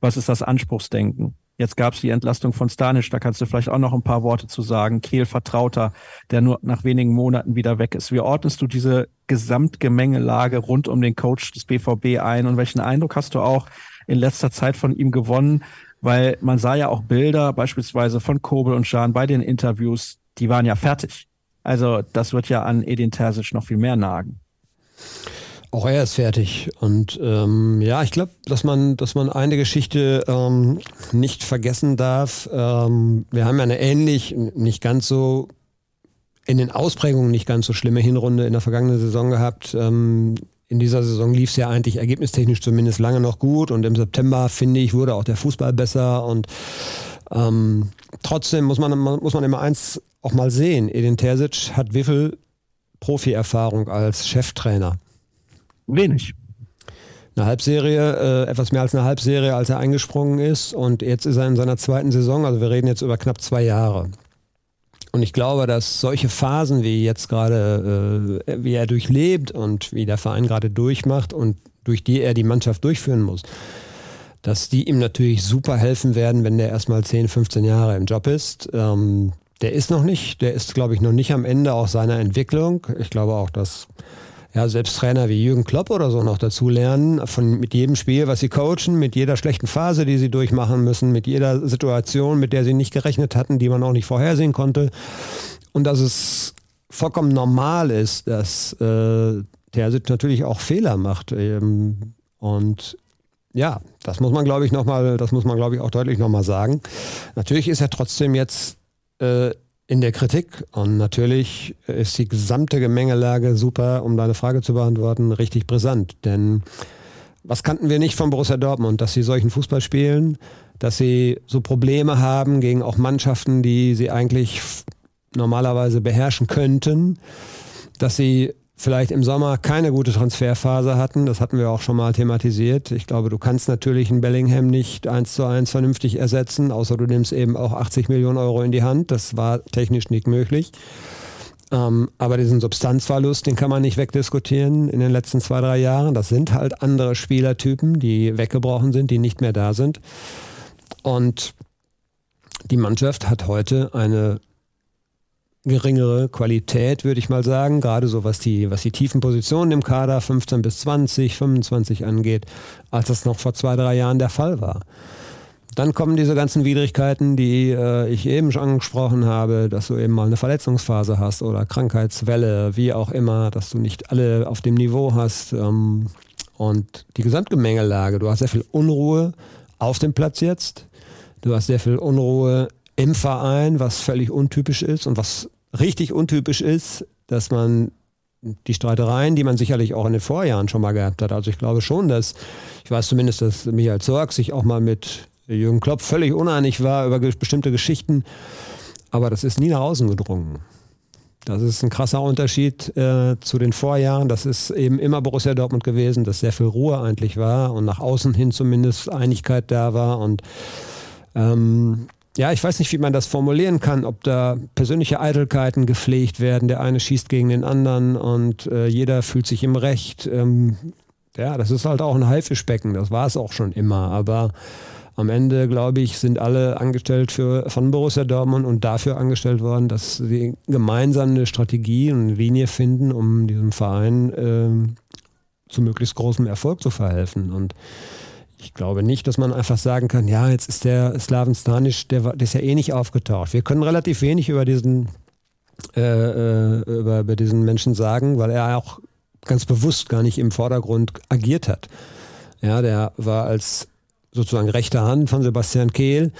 Was ist das Anspruchsdenken? Jetzt gab es die Entlastung von Stanisch, da kannst du vielleicht auch noch ein paar Worte zu sagen. Kehl Vertrauter, der nur nach wenigen Monaten wieder weg ist. Wie ordnest du diese Gesamtgemengelage rund um den Coach des BVB ein und welchen Eindruck hast du auch in letzter Zeit von ihm gewonnen? Weil man sah ja auch Bilder beispielsweise von Kobel und Schahn bei den Interviews, die waren ja fertig. Also das wird ja an Edin Terzic noch viel mehr nagen. Auch er ist fertig. Und ähm, ja, ich glaube, dass man, dass man eine Geschichte ähm, nicht vergessen darf. Ähm, wir haben ja eine ähnlich, nicht ganz so, in den Ausprägungen nicht ganz so schlimme Hinrunde in der vergangenen Saison gehabt. Ähm, in dieser Saison lief es ja eigentlich ergebnistechnisch zumindest lange noch gut und im September, finde ich, wurde auch der Fußball besser und ähm, trotzdem muss man, muss man immer eins auch mal sehen. Edin Terzic hat wie viel Profi-Erfahrung als Cheftrainer? Wenig. Eine Halbserie, äh, etwas mehr als eine Halbserie, als er eingesprungen ist. Und jetzt ist er in seiner zweiten Saison, also wir reden jetzt über knapp zwei Jahre. Und ich glaube, dass solche Phasen, wie jetzt gerade, äh, wie er durchlebt und wie der Verein gerade durchmacht und durch die er die Mannschaft durchführen muss, dass die ihm natürlich super helfen werden, wenn der erstmal 10, 15 Jahre im Job ist. Ähm, der ist noch nicht, der ist, glaube ich, noch nicht am Ende auch seiner Entwicklung. Ich glaube auch, dass ja, selbst Trainer wie Jürgen Klopp oder so noch dazu lernen, von, mit jedem Spiel, was sie coachen, mit jeder schlechten Phase, die sie durchmachen müssen, mit jeder Situation, mit der sie nicht gerechnet hatten, die man auch nicht vorhersehen konnte. Und dass es vollkommen normal ist, dass äh, Terzic natürlich auch Fehler macht. Ähm, und ja, das muss man, glaube ich, nochmal, das muss man, glaube ich, auch deutlich nochmal sagen. Natürlich ist er trotzdem jetzt äh, in der Kritik. Und natürlich ist die gesamte Gemengelage super, um deine Frage zu beantworten, richtig brisant. Denn was kannten wir nicht von Borussia Dortmund, dass sie solchen Fußball spielen, dass sie so Probleme haben gegen auch Mannschaften, die sie eigentlich normalerweise beherrschen könnten, dass sie vielleicht im Sommer keine gute Transferphase hatten. Das hatten wir auch schon mal thematisiert. Ich glaube, du kannst natürlich einen Bellingham nicht eins zu eins vernünftig ersetzen, außer du nimmst eben auch 80 Millionen Euro in die Hand. Das war technisch nicht möglich. Ähm, aber diesen Substanzverlust, den kann man nicht wegdiskutieren in den letzten zwei, drei Jahren. Das sind halt andere Spielertypen, die weggebrochen sind, die nicht mehr da sind. Und die Mannschaft hat heute eine geringere Qualität, würde ich mal sagen, gerade so was die, was die tiefen Positionen im Kader 15 bis 20, 25 angeht, als das noch vor zwei, drei Jahren der Fall war. Dann kommen diese ganzen Widrigkeiten, die äh, ich eben schon angesprochen habe, dass du eben mal eine Verletzungsphase hast oder Krankheitswelle, wie auch immer, dass du nicht alle auf dem Niveau hast. Ähm, und die Gesamtgemengelage, du hast sehr viel Unruhe auf dem Platz jetzt. Du hast sehr viel Unruhe im Verein, was völlig untypisch ist und was richtig untypisch ist, dass man die Streitereien, die man sicherlich auch in den Vorjahren schon mal gehabt hat. Also ich glaube schon, dass, ich weiß zumindest, dass Michael Zorg sich auch mal mit Jürgen Klopp völlig uneinig war über bestimmte Geschichten, aber das ist nie nach außen gedrungen. Das ist ein krasser Unterschied äh, zu den Vorjahren. Das ist eben immer Borussia Dortmund gewesen, dass sehr viel Ruhe eigentlich war und nach außen hin zumindest Einigkeit da war. Und ähm, ja, ich weiß nicht, wie man das formulieren kann, ob da persönliche Eitelkeiten gepflegt werden. Der eine schießt gegen den anderen und äh, jeder fühlt sich im Recht. Ähm, ja, das ist halt auch ein Haifischbecken. Das war es auch schon immer. Aber am Ende, glaube ich, sind alle angestellt für, von Borussia Dortmund und dafür angestellt worden, dass sie gemeinsam eine Strategie und eine Linie finden, um diesem Verein äh, zu möglichst großem Erfolg zu verhelfen. Und ich glaube nicht, dass man einfach sagen kann, ja, jetzt ist der Slaven Stanic, der, der ist ja eh nicht aufgetaucht. Wir können relativ wenig über diesen, äh, äh, über, über diesen Menschen sagen, weil er auch ganz bewusst gar nicht im Vordergrund agiert hat. Ja, der war als sozusagen rechte Hand von Sebastian Kehl,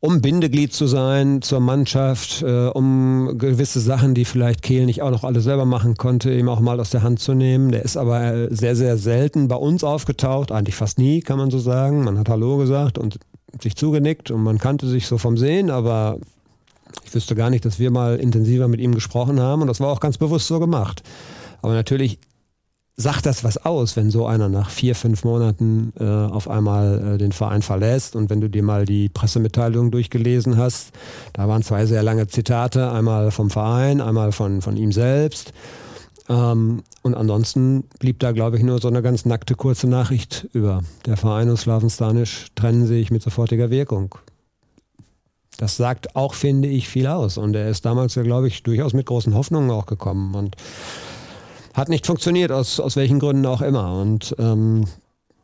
um Bindeglied zu sein zur Mannschaft, äh, um gewisse Sachen, die vielleicht Kehl nicht auch noch alle selber machen konnte, ihm auch mal aus der Hand zu nehmen. Der ist aber sehr, sehr selten bei uns aufgetaucht, eigentlich fast nie, kann man so sagen. Man hat Hallo gesagt und sich zugenickt und man kannte sich so vom Sehen, aber ich wüsste gar nicht, dass wir mal intensiver mit ihm gesprochen haben und das war auch ganz bewusst so gemacht. Aber natürlich sagt das was aus, wenn so einer nach vier, fünf Monaten äh, auf einmal äh, den Verein verlässt und wenn du dir mal die Pressemitteilung durchgelesen hast, da waren zwei sehr lange Zitate, einmal vom Verein, einmal von, von ihm selbst. Ähm, und ansonsten blieb da, glaube ich, nur so eine ganz nackte kurze Nachricht über. Der Verein und Slaven Stanisch trennen sich mit sofortiger Wirkung. Das sagt auch, finde ich, viel aus. Und er ist damals ja, glaube ich, durchaus mit großen Hoffnungen auch gekommen. Und hat nicht funktioniert, aus, aus welchen Gründen auch immer. Und ähm,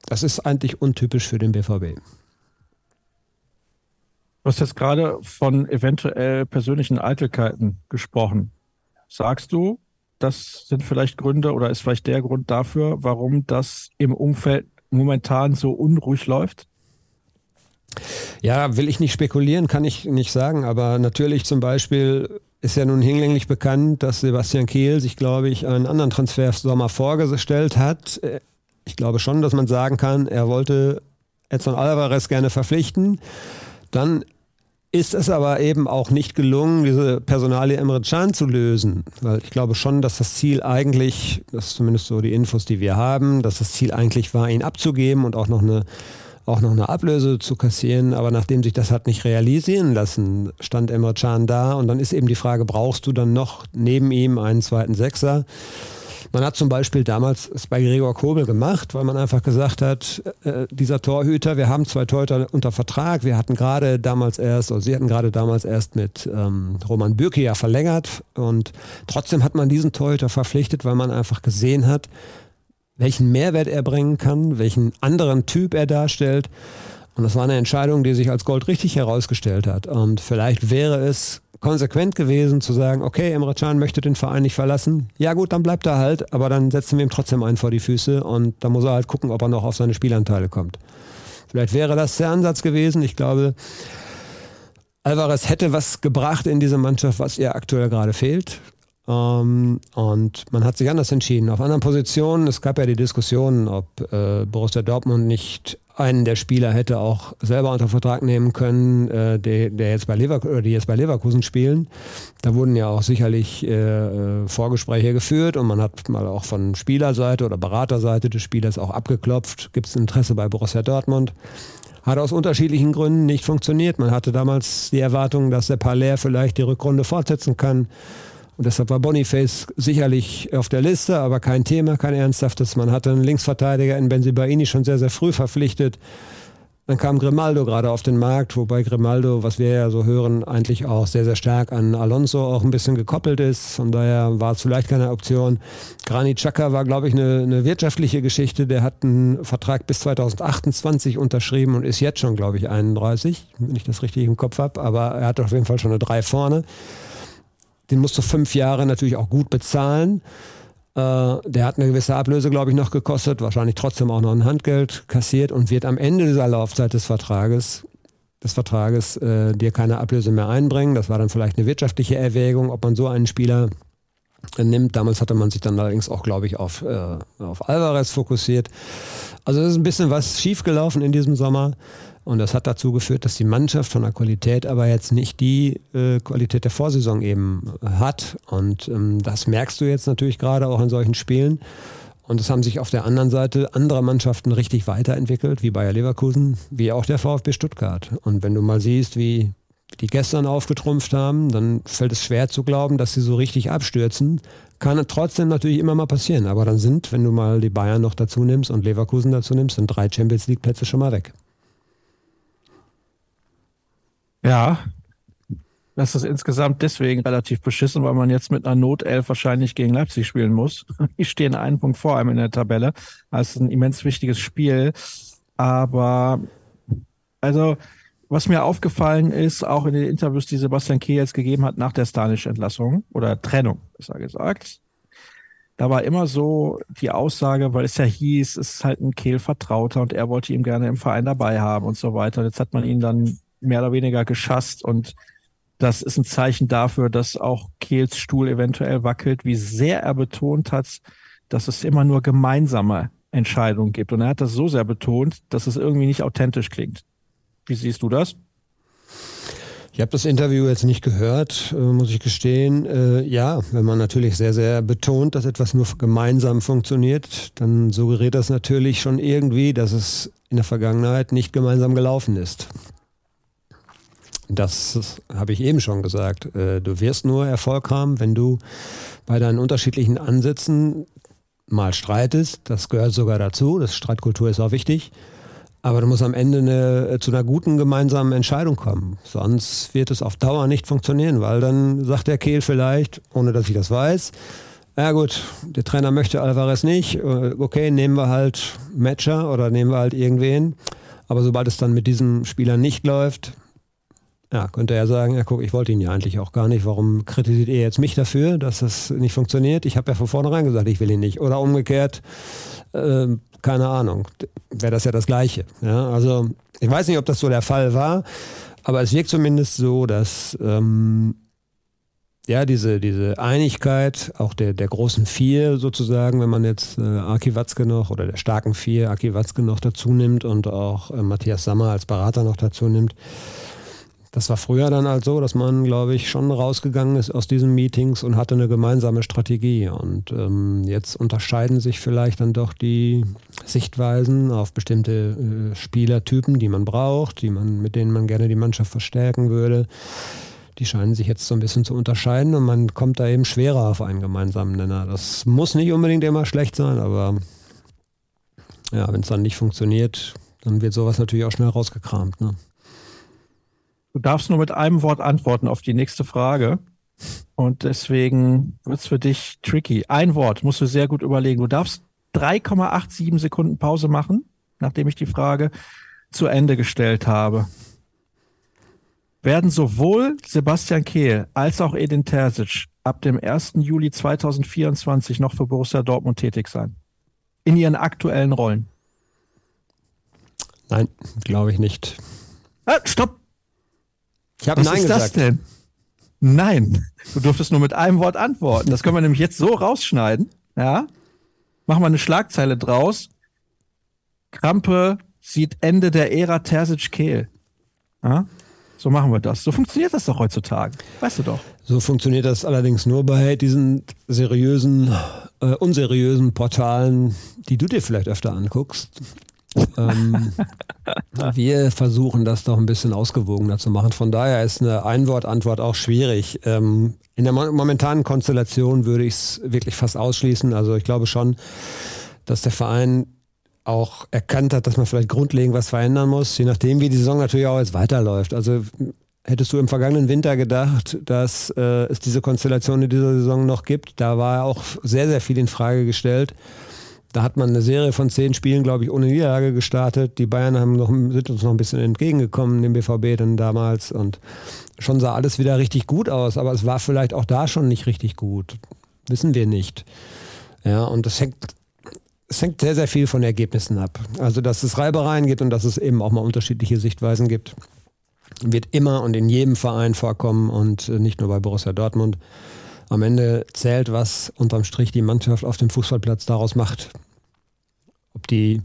das ist eigentlich untypisch für den BVB. Du hast jetzt gerade von eventuell persönlichen Eitelkeiten gesprochen. Sagst du, das sind vielleicht Gründe oder ist vielleicht der Grund dafür, warum das im Umfeld momentan so unruhig läuft? Ja, will ich nicht spekulieren, kann ich nicht sagen, aber natürlich zum Beispiel ist ja nun hinlänglich bekannt, dass Sebastian Kehl sich, glaube ich, einen anderen Transfer Sommer vorgestellt hat. Ich glaube schon, dass man sagen kann, er wollte Edson Alvarez gerne verpflichten. Dann ist es aber eben auch nicht gelungen, diese Personalie Emre Can zu lösen. Weil ich glaube schon, dass das Ziel eigentlich, das ist zumindest so die Infos, die wir haben, dass das Ziel eigentlich war, ihn abzugeben und auch noch eine auch noch eine Ablöse zu kassieren. Aber nachdem sich das hat nicht realisieren lassen, stand Emre Can da. Und dann ist eben die Frage, brauchst du dann noch neben ihm einen zweiten Sechser? Man hat zum Beispiel damals es bei Gregor Kobel gemacht, weil man einfach gesagt hat, äh, dieser Torhüter, wir haben zwei Torhüter unter Vertrag, wir hatten gerade damals erst, oder sie hatten gerade damals erst mit ähm, Roman Bürki ja verlängert und trotzdem hat man diesen Torhüter verpflichtet, weil man einfach gesehen hat, welchen Mehrwert er bringen kann, welchen anderen Typ er darstellt. Und das war eine Entscheidung, die sich als Gold richtig herausgestellt hat. Und vielleicht wäre es konsequent gewesen zu sagen, okay, Emre Can möchte den Verein nicht verlassen. Ja gut, dann bleibt er halt, aber dann setzen wir ihm trotzdem einen vor die Füße und dann muss er halt gucken, ob er noch auf seine Spielanteile kommt. Vielleicht wäre das der Ansatz gewesen. Ich glaube, Alvarez hätte was gebracht in diese Mannschaft, was ihr aktuell gerade fehlt. Ähm, und man hat sich anders entschieden. Auf anderen Positionen, es gab ja die Diskussion, ob äh, Borussia Dortmund nicht einen der Spieler hätte auch selber unter Vertrag nehmen können, äh, der, der, jetzt bei Leverkusen, die jetzt bei Leverkusen spielen. Da wurden ja auch sicherlich äh, äh, Vorgespräche geführt und man hat mal auch von Spielerseite oder Beraterseite des Spielers auch abgeklopft, gibt es Interesse bei Borussia Dortmund. Hat aus unterschiedlichen Gründen nicht funktioniert. Man hatte damals die Erwartung, dass der Palais vielleicht die Rückrunde fortsetzen kann. Und deshalb war Boniface sicherlich auf der Liste, aber kein Thema, kein ernsthaftes. Man hatte einen Linksverteidiger in Benzibaini schon sehr, sehr früh verpflichtet. Dann kam Grimaldo gerade auf den Markt, wobei Grimaldo, was wir ja so hören, eigentlich auch sehr, sehr stark an Alonso auch ein bisschen gekoppelt ist. Von daher war es vielleicht keine Option. Granit Xhaka war, glaube ich, eine, eine wirtschaftliche Geschichte. Der hat einen Vertrag bis 2028 unterschrieben und ist jetzt schon, glaube ich, 31, wenn ich das richtig im Kopf habe. Aber er hat auf jeden Fall schon eine 3 vorne. Den musst du fünf Jahre natürlich auch gut bezahlen. Äh, der hat eine gewisse Ablöse, glaube ich, noch gekostet, wahrscheinlich trotzdem auch noch ein Handgeld kassiert und wird am Ende dieser Laufzeit des Vertrages des Vertrages äh, dir keine Ablöse mehr einbringen. Das war dann vielleicht eine wirtschaftliche Erwägung, ob man so einen Spieler nimmt. Damals hatte man sich dann allerdings auch, glaube ich, auf, äh, auf Alvarez fokussiert. Also es ist ein bisschen was schiefgelaufen in diesem Sommer. Und das hat dazu geführt, dass die Mannschaft von der Qualität aber jetzt nicht die äh, Qualität der Vorsaison eben hat. Und ähm, das merkst du jetzt natürlich gerade auch in solchen Spielen. Und es haben sich auf der anderen Seite andere Mannschaften richtig weiterentwickelt, wie Bayer Leverkusen, wie auch der VfB Stuttgart. Und wenn du mal siehst, wie die gestern aufgetrumpft haben, dann fällt es schwer zu glauben, dass sie so richtig abstürzen. Kann trotzdem natürlich immer mal passieren. Aber dann sind, wenn du mal die Bayern noch dazu nimmst und Leverkusen dazu nimmst, sind drei Champions League Plätze schon mal weg. Ja, das ist insgesamt deswegen relativ beschissen, weil man jetzt mit einer Notelf wahrscheinlich gegen Leipzig spielen muss. *laughs* Die stehen einen Punkt vor einem in der Tabelle. Das ist ein immens wichtiges Spiel. Aber also was mir aufgefallen ist, auch in den Interviews, die Sebastian Kehl jetzt gegeben hat nach der Stanisch-Entlassung oder Trennung, besser gesagt, da war immer so die Aussage, weil es ja hieß, es ist halt ein Kehl-Vertrauter und er wollte ihn gerne im Verein dabei haben und so weiter. Und jetzt hat man ihn dann mehr oder weniger geschasst und das ist ein Zeichen dafür, dass auch Kehls Stuhl eventuell wackelt, wie sehr er betont hat, dass es immer nur gemeinsame Entscheidungen gibt. Und er hat das so sehr betont, dass es irgendwie nicht authentisch klingt. Wie siehst du das? Ich habe das Interview jetzt nicht gehört, äh, muss ich gestehen. Äh, ja, wenn man natürlich sehr, sehr betont, dass etwas nur gemeinsam funktioniert, dann suggeriert das natürlich schon irgendwie, dass es in der Vergangenheit nicht gemeinsam gelaufen ist. Das habe ich eben schon gesagt. Äh, du wirst nur Erfolg haben, wenn du bei deinen unterschiedlichen Ansätzen mal streitest. Das gehört sogar dazu. Das Streitkultur ist auch wichtig. Aber du musst am Ende eine, äh, zu einer guten gemeinsamen Entscheidung kommen. Sonst wird es auf Dauer nicht funktionieren, weil dann sagt der Kehl vielleicht, ohne dass ich das weiß, ja gut, der Trainer möchte Alvarez nicht, äh, okay, nehmen wir halt Matcher oder nehmen wir halt irgendwen. Aber sobald es dann mit diesem Spieler nicht läuft, ja, könnte er sagen, ja guck, ich wollte ihn ja eigentlich auch gar nicht. Warum kritisiert ihr jetzt mich dafür, dass das nicht funktioniert? Ich habe ja von vornherein gesagt, ich will ihn nicht. Oder umgekehrt, äh, keine Ahnung, wäre das ja das Gleiche. Ja, also ich weiß nicht, ob das so der Fall war, aber es wirkt zumindest so, dass ähm, ja diese, diese Einigkeit auch der, der großen Vier sozusagen, wenn man jetzt äh, Aki Watzke noch oder der starken Vier Aki Watzke noch dazu nimmt und auch äh, Matthias Sammer als Berater noch dazu nimmt, das war früher dann halt so, dass man, glaube ich, schon rausgegangen ist aus diesen Meetings und hatte eine gemeinsame Strategie. Und ähm, jetzt unterscheiden sich vielleicht dann doch die Sichtweisen auf bestimmte äh, Spielertypen, die man braucht, die man, mit denen man gerne die Mannschaft verstärken würde. Die scheinen sich jetzt so ein bisschen zu unterscheiden und man kommt da eben schwerer auf einen gemeinsamen Nenner. Das muss nicht unbedingt immer schlecht sein, aber ja, wenn es dann nicht funktioniert, dann wird sowas natürlich auch schnell rausgekramt. Ne? Du darfst nur mit einem Wort antworten auf die nächste Frage. Und deswegen wird es für dich tricky. Ein Wort musst du sehr gut überlegen. Du darfst 3,87 Sekunden Pause machen, nachdem ich die Frage zu Ende gestellt habe. Werden sowohl Sebastian Kehl als auch Edin Terzic ab dem 1. Juli 2024 noch für Borussia Dortmund tätig sein? In ihren aktuellen Rollen? Nein, glaube ich nicht. Ah, stopp! Ich habe Nein ist gesagt. das denn? Nein, du durftest nur mit einem Wort antworten. Das können wir nämlich jetzt so rausschneiden. Ja, machen wir eine Schlagzeile draus. Krampe sieht Ende der Ära Terzic-Kehl. Ja? So machen wir das. So funktioniert das doch heutzutage. Weißt du doch. So funktioniert das allerdings nur bei diesen seriösen, äh, unseriösen Portalen, die du dir vielleicht öfter anguckst ähm, wir versuchen das doch ein bisschen ausgewogener zu machen. Von daher ist eine Einwortantwort auch schwierig. Ähm, in der momentanen Konstellation würde ich es wirklich fast ausschließen. Also ich glaube schon, dass der Verein auch erkannt hat, dass man vielleicht grundlegend was verändern muss, je nachdem, wie die Saison natürlich auch jetzt weiterläuft. Also hättest du im vergangenen Winter gedacht, dass äh, es diese Konstellation in dieser Saison noch gibt? Da war auch sehr, sehr viel in Frage gestellt. Da hat man eine Serie von zehn Spielen, glaube ich, ohne Niederlage gestartet. Die Bayern haben noch, sind uns noch ein bisschen entgegengekommen, dem BVB dann damals. Und schon sah alles wieder richtig gut aus. Aber es war vielleicht auch da schon nicht richtig gut. Wissen wir nicht. Ja, und das hängt, es hängt sehr, sehr viel von Ergebnissen ab. Also, dass es Reibereien gibt und dass es eben auch mal unterschiedliche Sichtweisen gibt, wird immer und in jedem Verein vorkommen und nicht nur bei Borussia Dortmund. am Ende zählt, was unterm Strich die Mannschaft auf dem Fußballplatz daraus macht. Ob die,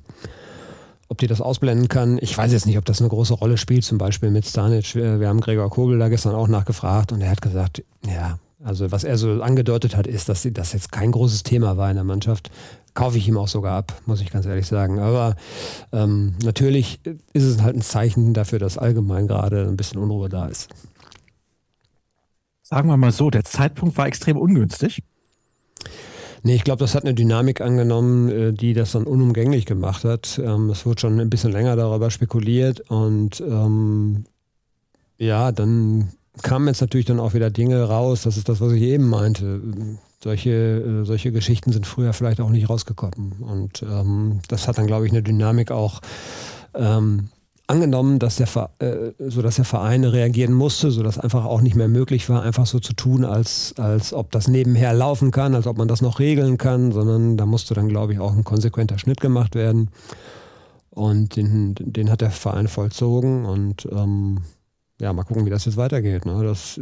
ob die das ausblenden kann, ich weiß jetzt nicht, ob das eine große Rolle spielt, zum Beispiel mit Stanic. Wir haben Gregor Kobel da gestern auch nachgefragt und er hat gesagt, ja, also was er so angedeutet hat, ist, dass das jetzt kein großes Thema war in der Mannschaft. Kaufe ich ihm auch sogar ab, muss ich ganz ehrlich sagen. Aber ähm, natürlich ist es halt ein Zeichen dafür, dass allgemein gerade ein bisschen Unruhe da ist. Sagen wir mal so, der Zeitpunkt war extrem ungünstig. Nee, ich glaube, das hat eine Dynamik angenommen, äh, die das dann unumgänglich gemacht hat. Ähm, es wurde schon ein bisschen länger darüber spekuliert und ähm, ja, dann kamen jetzt natürlich dann auch wieder Dinge raus. Das ist das, was ich eben meinte. Solche, äh, solche Geschichten sind früher vielleicht auch nicht rausgekommen. Und ähm, das hat dann, glaube ich, eine Dynamik auch ähm, angenommen, dass der, äh, so dass der Verein reagieren musste, sodass einfach auch nicht mehr möglich war, einfach so zu tun, als, als ob das nebenher laufen kann, als ob man das noch regeln kann, sondern da musste dann, glaube ich, auch ein konsequenter Schnitt gemacht werden. Und den, den hat der Verein vollzogen und ähm, ja, mal gucken, wie das jetzt weitergeht. Ne? Das,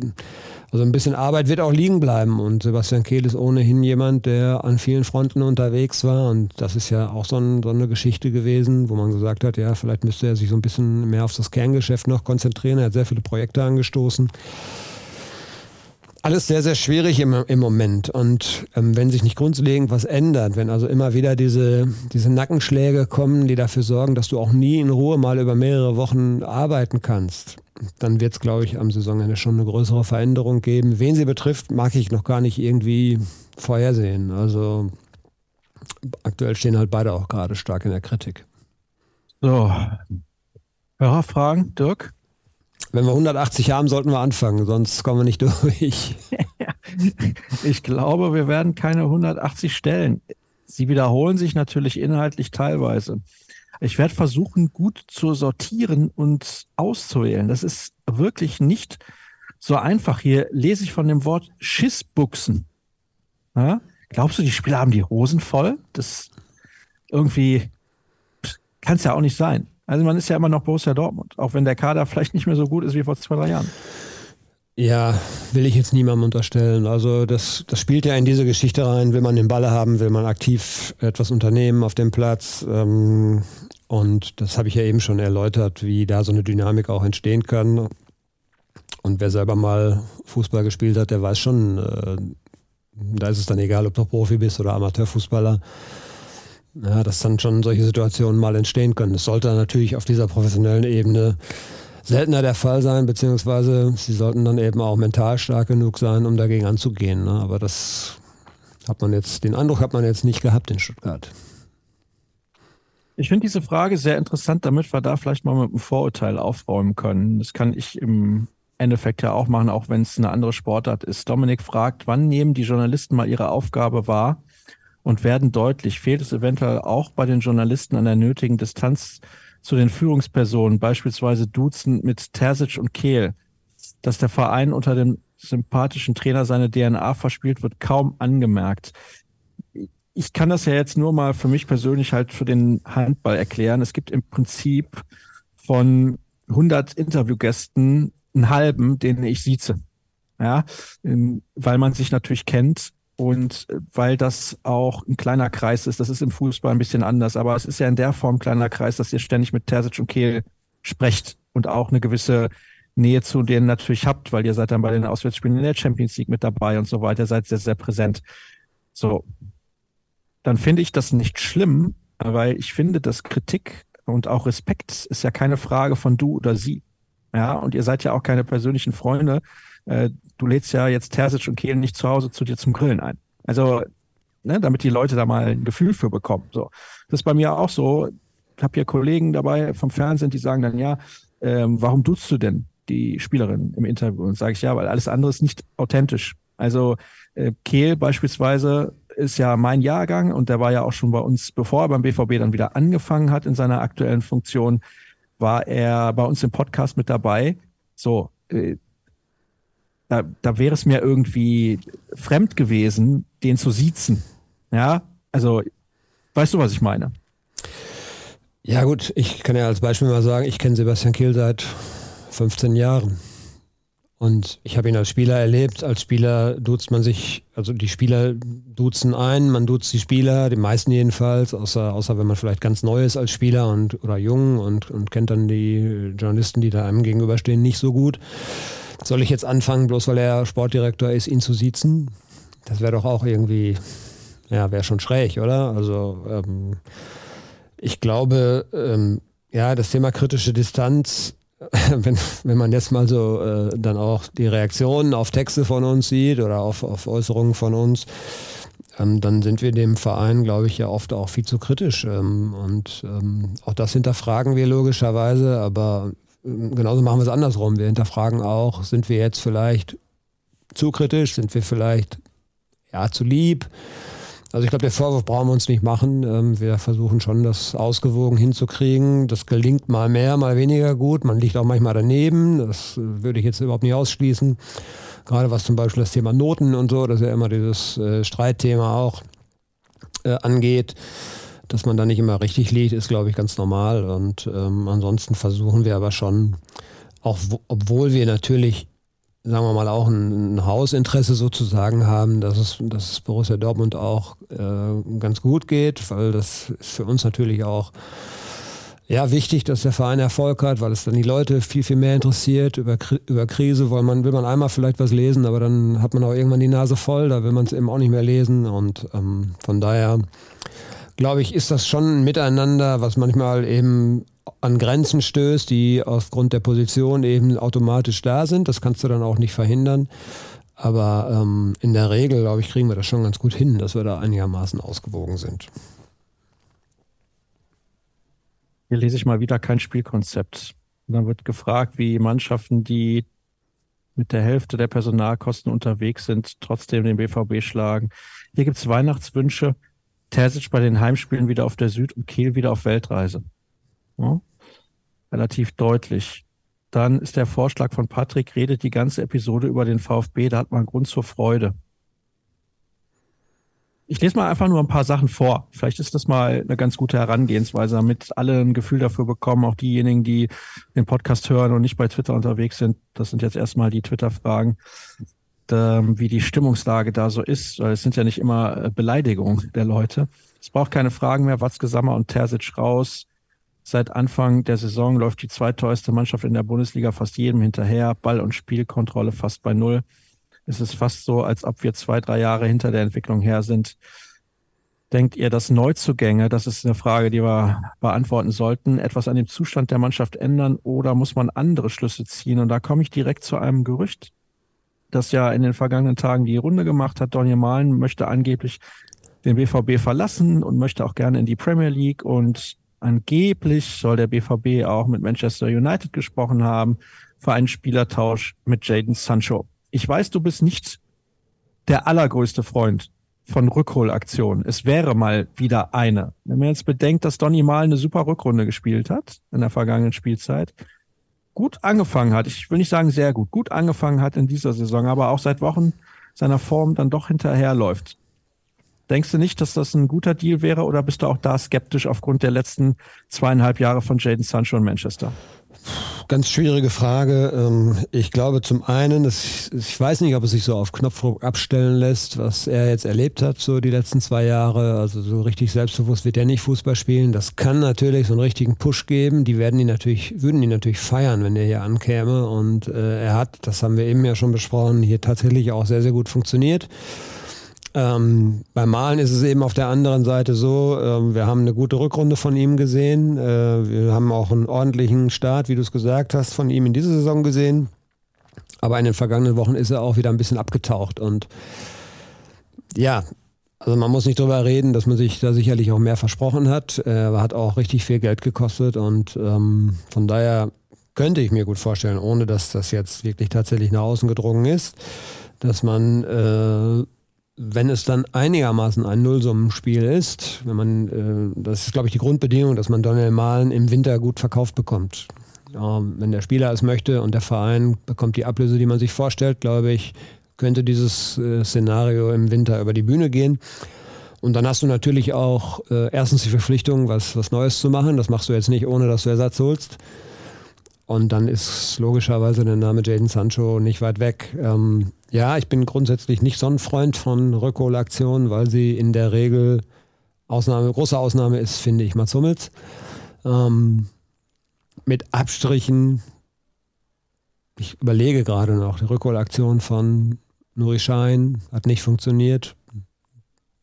also ein bisschen Arbeit wird auch liegen bleiben und Sebastian Kehl ist ohnehin jemand, der an vielen Fronten unterwegs war und das ist ja auch so, ein, so eine Geschichte gewesen, wo man gesagt hat, ja, vielleicht müsste er sich so ein bisschen mehr auf das Kerngeschäft noch konzentrieren. Er hat sehr viele Projekte angestoßen alles sehr, sehr schwierig im, im Moment. Und ähm, wenn sich nicht grundlegend was ändert, wenn also immer wieder diese, diese Nackenschläge kommen, die dafür sorgen, dass du auch nie in Ruhe mal über mehrere Wochen arbeiten kannst, dann wird es, glaube ich, am Saisonende schon eine größere Veränderung geben. Wen sie betrifft, mag ich noch gar nicht irgendwie vorhersehen. Also aktuell stehen halt beide auch gerade stark in der Kritik. So, Hörerfragen, Dirk? Wenn wir 180 haben, sollten wir anfangen, sonst kommen wir nicht *laughs* durch. *laughs* ich glaube, wir werden keine 180 stellen. Sie wiederholen sich natürlich inhaltlich teilweise. Ich werde versuchen, gut zu sortieren und auszuwählen. Das ist wirklich nicht so einfach. Hier lese ich von dem Wort Schissbuchsen. Ja? Glaubst du, die Spieler haben die Hosen voll? Das irgendwie kann es ja auch nicht sein. Also man ist ja immer noch Borussia Dortmund, auch wenn der Kader *laughs* vielleicht nicht mehr so gut ist wie vor zwei, drei Jahren. Ja, will ich jetzt niemandem unterstellen. Also das, das spielt ja in diese Geschichte rein. Will man den Ball haben, will man aktiv etwas unternehmen auf dem Platz. Ähm, und das habe ich ja eben schon erläutert, wie da so eine Dynamik auch entstehen kann. Und wer selber mal Fußball gespielt hat, der weiß schon, äh, da ist es dann egal, ob du Profi bist oder Amateurfußballer ja, dass dann schon solche Situationen mal entstehen können. Das sollte natürlich auf dieser professionellen Ebene seltener der Fall sein, beziehungsweise sie sollten dann eben auch mental stark genug sein, um dagegen anzugehen. Ne? Aber das hat man jetzt, den Eindruck hat man jetzt nicht gehabt in Stuttgart. Ich finde diese Frage sehr interessant, damit wir da vielleicht mal mit einem Vorurteil aufräumen können. Das kann ich im Endeffekt ja auch machen, auch wenn es eine andere Sportart ist. Dominik fragt, wann nehmen die Journalisten mal ihre Aufgabe wahr, und werden deutlich. Fehlt es eventuell auch bei den Journalisten an der nötigen Distanz zu den Führungspersonen, beispielsweise Duzen mit Terzic und Kehl, dass der Verein unter dem sympathischen Trainer seine DNA verspielt, wird kaum angemerkt. Ich kann das ja jetzt nur mal für mich persönlich halt für den Handball erklären. Es gibt im Prinzip von 100 Interviewgästen einen halben, den ich sieze. Ja, weil man sich natürlich kennt und äh, weil das auch ein kleiner Kreis ist, das ist im Fußball ein bisschen anders, aber es ist ja in der Form ein kleiner Kreis, dass ihr ständig mit Terzic und Kehl sprecht und auch eine gewisse Nähe zu denen natürlich habt, weil ihr seid dann bei den Auswärtsspielen in der Champions League mit dabei und so weiter, seid sehr, sehr präsent. So, dann finde ich das nicht schlimm, weil ich finde, dass Kritik und auch Respekt ist ja keine Frage von du oder sie. Ja, und ihr seid ja auch keine persönlichen Freunde. Äh, du lädst ja jetzt Terzic und Kehl nicht zu Hause zu dir zum Grillen ein. Also, ne, damit die Leute da mal ein Gefühl für bekommen. So, das ist bei mir auch so. Ich habe hier Kollegen dabei vom Fernsehen, die sagen dann, ja, ähm, warum duzt du denn die Spielerin im Interview? Und sage ich, ja, weil alles andere ist nicht authentisch. Also äh, Kehl beispielsweise ist ja mein Jahrgang und der war ja auch schon bei uns, bevor er beim BVB dann wieder angefangen hat in seiner aktuellen Funktion, war er bei uns im Podcast mit dabei. So, äh, da, da wäre es mir irgendwie fremd gewesen, den zu siezen. Ja, also, weißt du, was ich meine? Ja, gut, ich kann ja als Beispiel mal sagen, ich kenne Sebastian Kehl seit 15 Jahren. Und ich habe ihn als Spieler erlebt. Als Spieler duzt man sich, also die Spieler duzen ein, man duzt die Spieler, die meisten jedenfalls, außer, außer wenn man vielleicht ganz neu ist als Spieler und oder jung und, und kennt dann die Journalisten, die da einem gegenüberstehen, nicht so gut. Soll ich jetzt anfangen, bloß weil er Sportdirektor ist, ihn zu siezen? Das wäre doch auch irgendwie, ja, wäre schon schräg, oder? Also ähm, ich glaube, ähm, ja, das Thema kritische Distanz *laughs* wenn, wenn man jetzt mal so äh, dann auch die Reaktionen auf Texte von uns sieht oder auf, auf Äußerungen von uns, ähm, dann sind wir dem Verein, glaube ich, ja oft auch viel zu kritisch. Ähm, und ähm, auch das hinterfragen wir logischerweise, aber genauso machen wir es andersrum. Wir hinterfragen auch, sind wir jetzt vielleicht zu kritisch, sind wir vielleicht ja zu lieb? Also ich glaube, der Vorwurf brauchen wir uns nicht machen. Ähm, wir versuchen schon, das ausgewogen hinzukriegen. Das gelingt mal mehr, mal weniger gut. Man liegt auch manchmal daneben. Das äh, würde ich jetzt überhaupt nicht ausschließen. Gerade was zum Beispiel das Thema Noten und so, das ist ja immer dieses äh, Streitthema auch äh, angeht. Dass man da nicht immer richtig liegt, ist, glaube ich, ganz normal. Und ähm, ansonsten versuchen wir aber schon, auch obwohl wir natürlich sagen wir mal, auch ein, ein Hausinteresse sozusagen haben, dass es, dass es Borussia Dortmund auch äh, ganz gut geht, weil das ist für uns natürlich auch ja, wichtig, dass der Verein Erfolg hat, weil es dann die Leute viel, viel mehr interessiert über, über Krise, weil man will man einmal vielleicht was lesen, aber dann hat man auch irgendwann die Nase voll, da will man es eben auch nicht mehr lesen und ähm, von daher glaube ich, ist das schon ein Miteinander, was manchmal eben an Grenzen stößt, die aufgrund der Position eben automatisch da sind. Das kannst du dann auch nicht verhindern. Aber ähm, in der Regel, glaube ich, kriegen wir das schon ganz gut hin, dass wir da einigermaßen ausgewogen sind. Hier lese ich mal wieder kein Spielkonzept. Und dann wird gefragt, wie Mannschaften, die mit der Hälfte der Personalkosten unterwegs sind, trotzdem den BVB schlagen. Hier gibt es Weihnachtswünsche. Terzic bei den Heimspielen wieder auf der Süd und Kiel wieder auf Weltreise. Ja, relativ deutlich. Dann ist der Vorschlag von Patrick, redet die ganze Episode über den VfB, da hat man Grund zur Freude. Ich lese mal einfach nur ein paar Sachen vor. Vielleicht ist das mal eine ganz gute Herangehensweise, damit alle ein Gefühl dafür bekommen, auch diejenigen, die den Podcast hören und nicht bei Twitter unterwegs sind. Das sind jetzt erstmal die Twitter-Fragen, wie die Stimmungslage da so ist, es sind ja nicht immer äh, Beleidigungen der Leute. Es braucht keine Fragen mehr. Watzke, Sammer und Terzic raus. Seit Anfang der Saison läuft die zweiteuerste Mannschaft in der Bundesliga fast jedem hinterher. Ball- und Spielkontrolle fast bei Null. Es ist fast so, als ob wir zwei, drei Jahre hinter der Entwicklung her sind. Denkt ihr, dass Neuzugänge, das ist eine Frage, die wir beantworten sollten, etwas an dem Zustand der Mannschaft ändern oder muss man andere Schlüsse ziehen? Und da komme ich direkt zu einem Gerücht, das ja in den vergangenen Tagen die Runde gemacht hat. Donny Malen möchte angeblich den BVB verlassen und möchte auch gerne in die Premier League und Angeblich soll der BVB auch mit Manchester United gesprochen haben für einen Spielertausch mit Jaden Sancho. Ich weiß, du bist nicht der allergrößte Freund von Rückholaktionen. Es wäre mal wieder eine. Wenn man jetzt bedenkt, dass Donny mal eine super Rückrunde gespielt hat in der vergangenen Spielzeit, gut angefangen hat, ich will nicht sagen sehr gut, gut angefangen hat in dieser Saison, aber auch seit Wochen seiner Form dann doch hinterherläuft. Denkst du nicht, dass das ein guter Deal wäre oder bist du auch da skeptisch aufgrund der letzten zweieinhalb Jahre von Jaden Sancho in Manchester? Ganz schwierige Frage. Ähm, ich glaube zum einen, ich weiß nicht, ob es sich so auf Knopfdruck abstellen lässt, was er jetzt erlebt hat, so die letzten zwei Jahre. Also so richtig selbstbewusst wird er nicht Fußball spielen. Das kann natürlich so einen richtigen Push geben. Die werden ihn natürlich, würden ihn natürlich feiern, wenn er hier ankäme. Und äh, er hat, das haben wir eben ja schon besprochen, hier tatsächlich auch sehr, sehr gut funktioniert. Ähm, beim Malen ist es eben auf der anderen Seite so, äh, wir haben eine gute Rückrunde von ihm gesehen. Äh, wir haben auch einen ordentlichen Start, wie du es gesagt hast, von ihm in dieser Saison gesehen. Aber in den vergangenen Wochen ist er auch wieder ein bisschen abgetaucht. Und ja, also man muss nicht drüber reden, dass man sich da sicherlich auch mehr versprochen hat. Er hat auch richtig viel Geld gekostet und ähm, von daher könnte ich mir gut vorstellen, ohne dass das jetzt wirklich tatsächlich nach außen gedrungen ist, dass man äh, wenn es dann einigermaßen ein Nullsummenspiel ist, wenn man, äh, das ist glaube ich die Grundbedingung, dass man Donnell Malen im Winter gut verkauft bekommt. Ähm, wenn der Spieler es möchte und der Verein bekommt die Ablöse, die man sich vorstellt, glaube ich, könnte dieses äh, Szenario im Winter über die Bühne gehen. Und dann hast du natürlich auch äh, erstens die Verpflichtung, was, was Neues zu machen. Das machst du jetzt nicht, ohne dass du Ersatz holst. Und dann ist logischerweise der Name Jaden Sancho nicht weit weg. Ähm, ja, ich bin grundsätzlich nicht so ein Freund von Rückholaktionen, weil sie in der Regel Ausnahme, große Ausnahme ist, finde ich, Mats Hummels. Ähm, mit Abstrichen, ich überlege gerade noch, die Rückholaktion von Nuri Schein hat nicht funktioniert.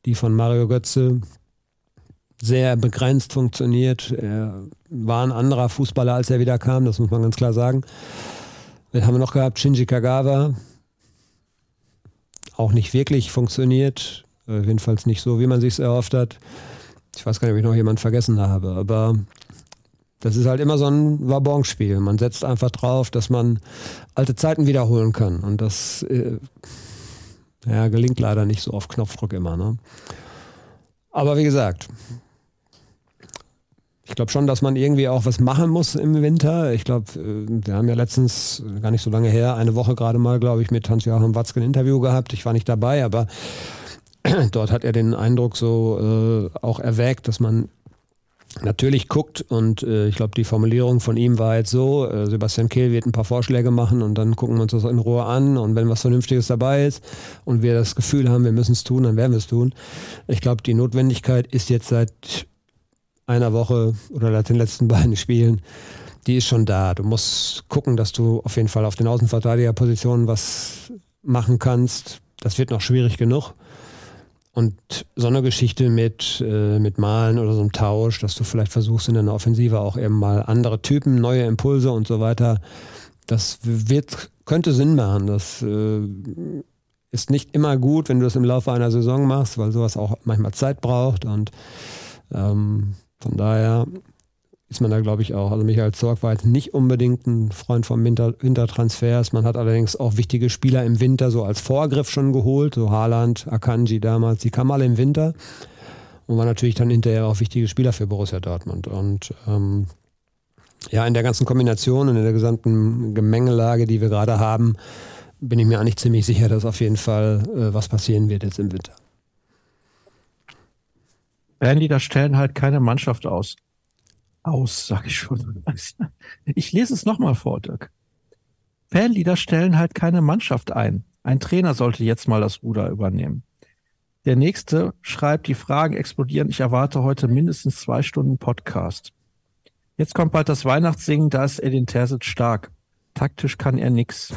Die von Mario Götze sehr begrenzt funktioniert. Er war ein anderer Fußballer, als er wieder kam, das muss man ganz klar sagen. Dann haben wir noch gehabt, Shinji Kagawa. Auch nicht wirklich funktioniert. Äh, jedenfalls nicht so, wie man sich erhofft hat. Ich weiß gar nicht, ob ich noch jemanden vergessen habe, aber das ist halt immer so ein Wabonspiel. Man setzt einfach drauf, dass man alte Zeiten wiederholen kann. Und das äh, ja, gelingt leider nicht so auf Knopfdruck immer. Ne? Aber wie gesagt, ich glaube schon, dass man irgendwie auch was machen muss im Winter. Ich glaube, äh, wir haben ja letztens, gar nicht so lange her, eine Woche gerade mal, glaube ich, mit Hans-Joachim Watzke ein Interview gehabt. Ich war nicht dabei, aber *clears throat* dort hat er den Eindruck so äh, auch erwägt, dass man natürlich guckt und äh, ich glaube, die Formulierung von ihm war jetzt so, äh, Sebastian Kehl wird ein paar Vorschläge machen und dann gucken wir uns das in Ruhe an und wenn was Vernünftiges dabei ist und wir das Gefühl haben, wir müssen es tun, dann werden wir es tun. Ich glaube, die Notwendigkeit ist jetzt seit einer Woche oder seit den letzten *laughs* beiden Spielen, die ist schon da. Du musst gucken, dass du auf jeden Fall auf den Außenverteidigerpositionen was machen kannst. Das wird noch schwierig genug. Und so eine Geschichte mit, äh, mit Malen oder so einem Tausch, dass du vielleicht versuchst in der Offensive auch eben mal andere Typen, neue Impulse und so weiter, das wird, könnte Sinn machen. Das äh, ist nicht immer gut, wenn du das im Laufe einer Saison machst, weil sowas auch manchmal Zeit braucht. Und ähm, von daher ist man da, glaube ich, auch. Also Michael Zorg war jetzt nicht unbedingt ein Freund von Winter, Wintertransfers. Man hat allerdings auch wichtige Spieler im Winter so als Vorgriff schon geholt, so Haaland, Akanji damals, die kamen alle im Winter und waren natürlich dann hinterher auch wichtige Spieler für Borussia Dortmund. Und ähm, ja, in der ganzen Kombination und in der gesamten Gemengelage, die wir gerade haben, bin ich mir eigentlich ziemlich sicher, dass auf jeden Fall äh, was passieren wird jetzt im Winter. Bandleader stellen halt keine Mannschaft aus. Aus, sag ich schon. Ich lese es nochmal vor, Dirk. Fanleader stellen halt keine Mannschaft ein. Ein Trainer sollte jetzt mal das Ruder übernehmen. Der nächste schreibt, die Fragen explodieren. Ich erwarte heute mindestens zwei Stunden Podcast. Jetzt kommt bald das Weihnachtssingen, da ist Edin Terzic stark. Taktisch kann er nix.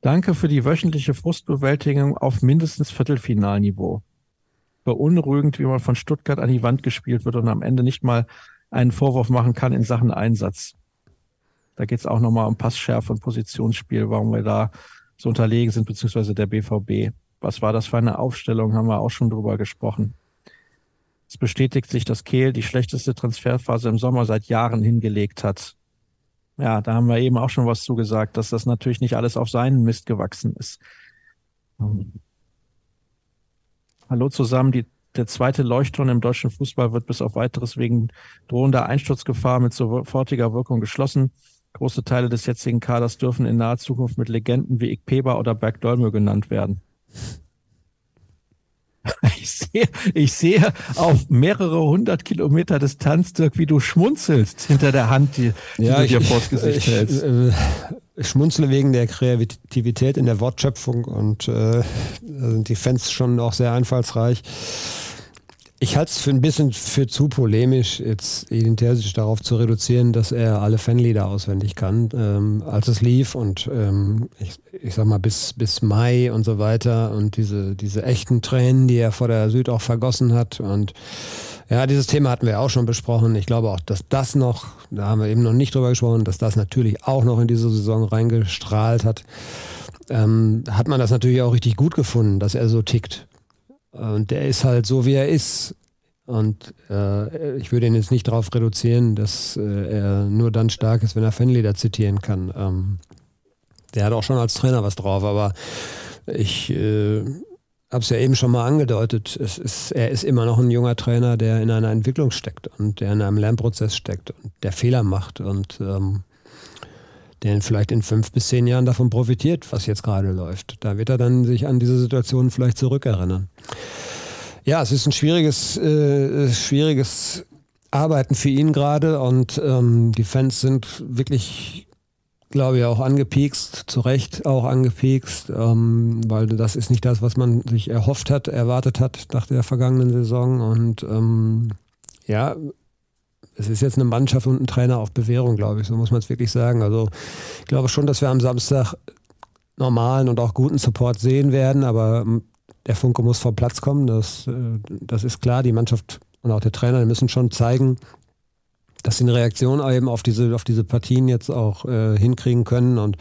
Danke für die wöchentliche Frustbewältigung auf mindestens Viertelfinalniveau beunruhigend, wie man von Stuttgart an die Wand gespielt wird und am Ende nicht mal einen Vorwurf machen kann in Sachen Einsatz. Da geht es auch nochmal um Passschärfe und Positionsspiel, warum wir da so unterlegen sind, beziehungsweise der BVB. Was war das für eine Aufstellung, haben wir auch schon drüber gesprochen. Es bestätigt sich, dass Kehl die schlechteste Transferphase im Sommer seit Jahren hingelegt hat. Ja, da haben wir eben auch schon was zugesagt, dass das natürlich nicht alles auf seinen Mist gewachsen ist. Hallo zusammen. Die, der zweite Leuchtturm im deutschen Fußball wird bis auf weiteres wegen drohender Einsturzgefahr mit sofortiger Wirkung geschlossen. Große Teile des jetzigen Kaders dürfen in naher Zukunft mit Legenden wie Ikpeba oder Berg Dolmö genannt werden. *laughs* Ich sehe, ich sehe auf mehrere hundert Kilometer Distanz, Dirk, wie du schmunzelst hinter der Hand, die, die ja, du dir *laughs* vors Gesicht hältst. Äh, ich schmunzle wegen der Kreativität in der Wortschöpfung und äh, sind die Fans schon auch sehr einfallsreich. Ich halte es für ein bisschen für zu polemisch, jetzt Edin Terzic darauf zu reduzieren, dass er alle Fanlieder auswendig kann. Ähm, als es lief und ähm, ich, ich sag mal bis, bis Mai und so weiter und diese, diese echten Tränen, die er vor der Süd auch vergossen hat und ja, dieses Thema hatten wir auch schon besprochen. Ich glaube auch, dass das noch, da haben wir eben noch nicht drüber gesprochen, dass das natürlich auch noch in diese Saison reingestrahlt hat. Ähm, hat man das natürlich auch richtig gut gefunden, dass er so tickt. Und der ist halt so, wie er ist. Und äh, ich würde ihn jetzt nicht darauf reduzieren, dass äh, er nur dann stark ist, wenn er Fanlieder zitieren kann. Ähm, der hat auch schon als Trainer was drauf, aber ich äh, habe es ja eben schon mal angedeutet, ist, er ist immer noch ein junger Trainer, der in einer Entwicklung steckt und der in einem Lernprozess steckt und der Fehler macht und ähm, der vielleicht in fünf bis zehn Jahren davon profitiert, was jetzt gerade läuft. Da wird er dann sich an diese Situation vielleicht zurückerinnern. Ja, es ist ein schwieriges, äh, schwieriges arbeiten für ihn gerade und ähm, die Fans sind wirklich, glaube ich, auch angepiekst, zu Recht auch angepiekst, ähm, weil das ist nicht das, was man sich erhofft hat, erwartet hat nach der vergangenen Saison und ähm, ja, es ist jetzt eine Mannschaft und ein Trainer auf Bewährung, glaube ich, so muss man es wirklich sagen. Also ich glaube schon, dass wir am Samstag normalen und auch guten Support sehen werden, aber ähm, der Funke muss vom Platz kommen, das, äh, das ist klar. Die Mannschaft und auch der Trainer müssen schon zeigen, dass sie eine Reaktion eben auf diese, auf diese Partien jetzt auch äh, hinkriegen können und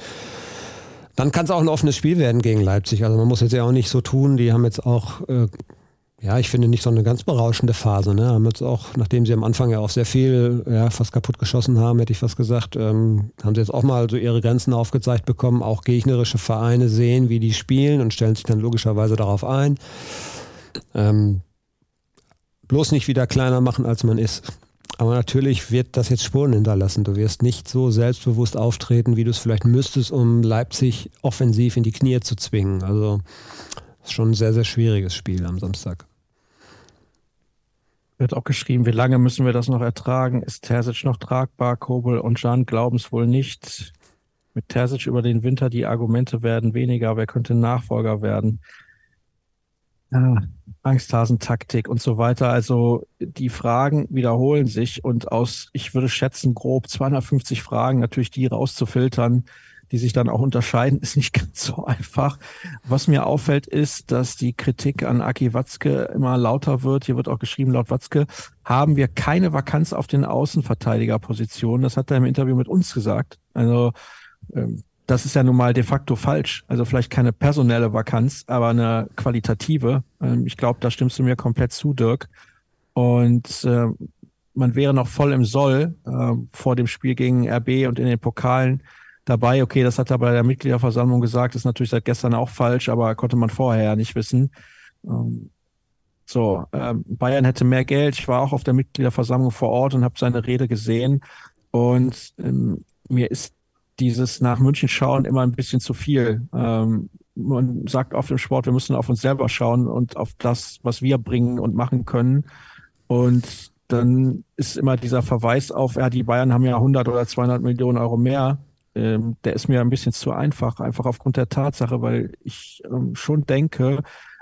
dann kann es auch ein offenes Spiel werden gegen Leipzig. Also man muss jetzt ja auch nicht so tun, die haben jetzt auch äh, ja, ich finde nicht so eine ganz berauschende Phase. Ne? Haben jetzt auch, nachdem sie am Anfang ja auch sehr viel, ja, fast kaputt geschossen haben, hätte ich fast gesagt, ähm, haben sie jetzt auch mal so ihre Grenzen aufgezeigt bekommen. Auch gegnerische Vereine sehen, wie die spielen und stellen sich dann logischerweise darauf ein. Ähm, bloß nicht wieder kleiner machen, als man ist. Aber natürlich wird das jetzt Spuren hinterlassen. Du wirst nicht so selbstbewusst auftreten, wie du es vielleicht müsstest, um Leipzig offensiv in die Knie zu zwingen. Also schon ein sehr, sehr schwieriges Spiel am Samstag. Wird auch geschrieben, wie lange müssen wir das noch ertragen? Ist Terzic noch tragbar? Kobel und Jan glauben es wohl nicht. Mit Terzic über den Winter, die Argumente werden weniger. Wer könnte Nachfolger werden? Ja, Angsthasentaktik und so weiter. Also die Fragen wiederholen sich und aus, ich würde schätzen, grob 250 Fragen natürlich die rauszufiltern, die sich dann auch unterscheiden, *laughs* ist nicht ganz so einfach. Was mir auffällt, ist, dass die Kritik an Aki Watzke immer lauter wird. Hier wird auch geschrieben, laut Watzke haben wir keine Vakanz auf den Außenverteidigerpositionen. Das hat er im Interview mit uns gesagt. Also ähm, das ist ja nun mal de facto falsch. Also vielleicht keine personelle Vakanz, aber eine qualitative. Ähm, ich glaube, da stimmst du mir komplett zu, Dirk. Und äh, man wäre noch voll im Soll äh, vor dem Spiel gegen RB und in den Pokalen dabei. Okay, das hat er bei der Mitgliederversammlung gesagt, ist natürlich seit gestern auch falsch, aber konnte man vorher ja nicht wissen. Ähm, so, ähm, Bayern hätte mehr Geld. Ich war auch auf der Mitgliederversammlung vor Ort und habe seine Rede gesehen. Und ähm, mir ist dieses nach München schauen immer ein bisschen zu viel. Man sagt oft im Sport, wir müssen auf uns selber schauen und auf das, was wir bringen und machen können. Und dann ist immer dieser Verweis auf, ja, die Bayern haben ja 100 oder 200 Millionen Euro mehr ähm, der ist mir ein bisschen zu einfach, einfach aufgrund der Tatsache, weil ich ähm, schon denke,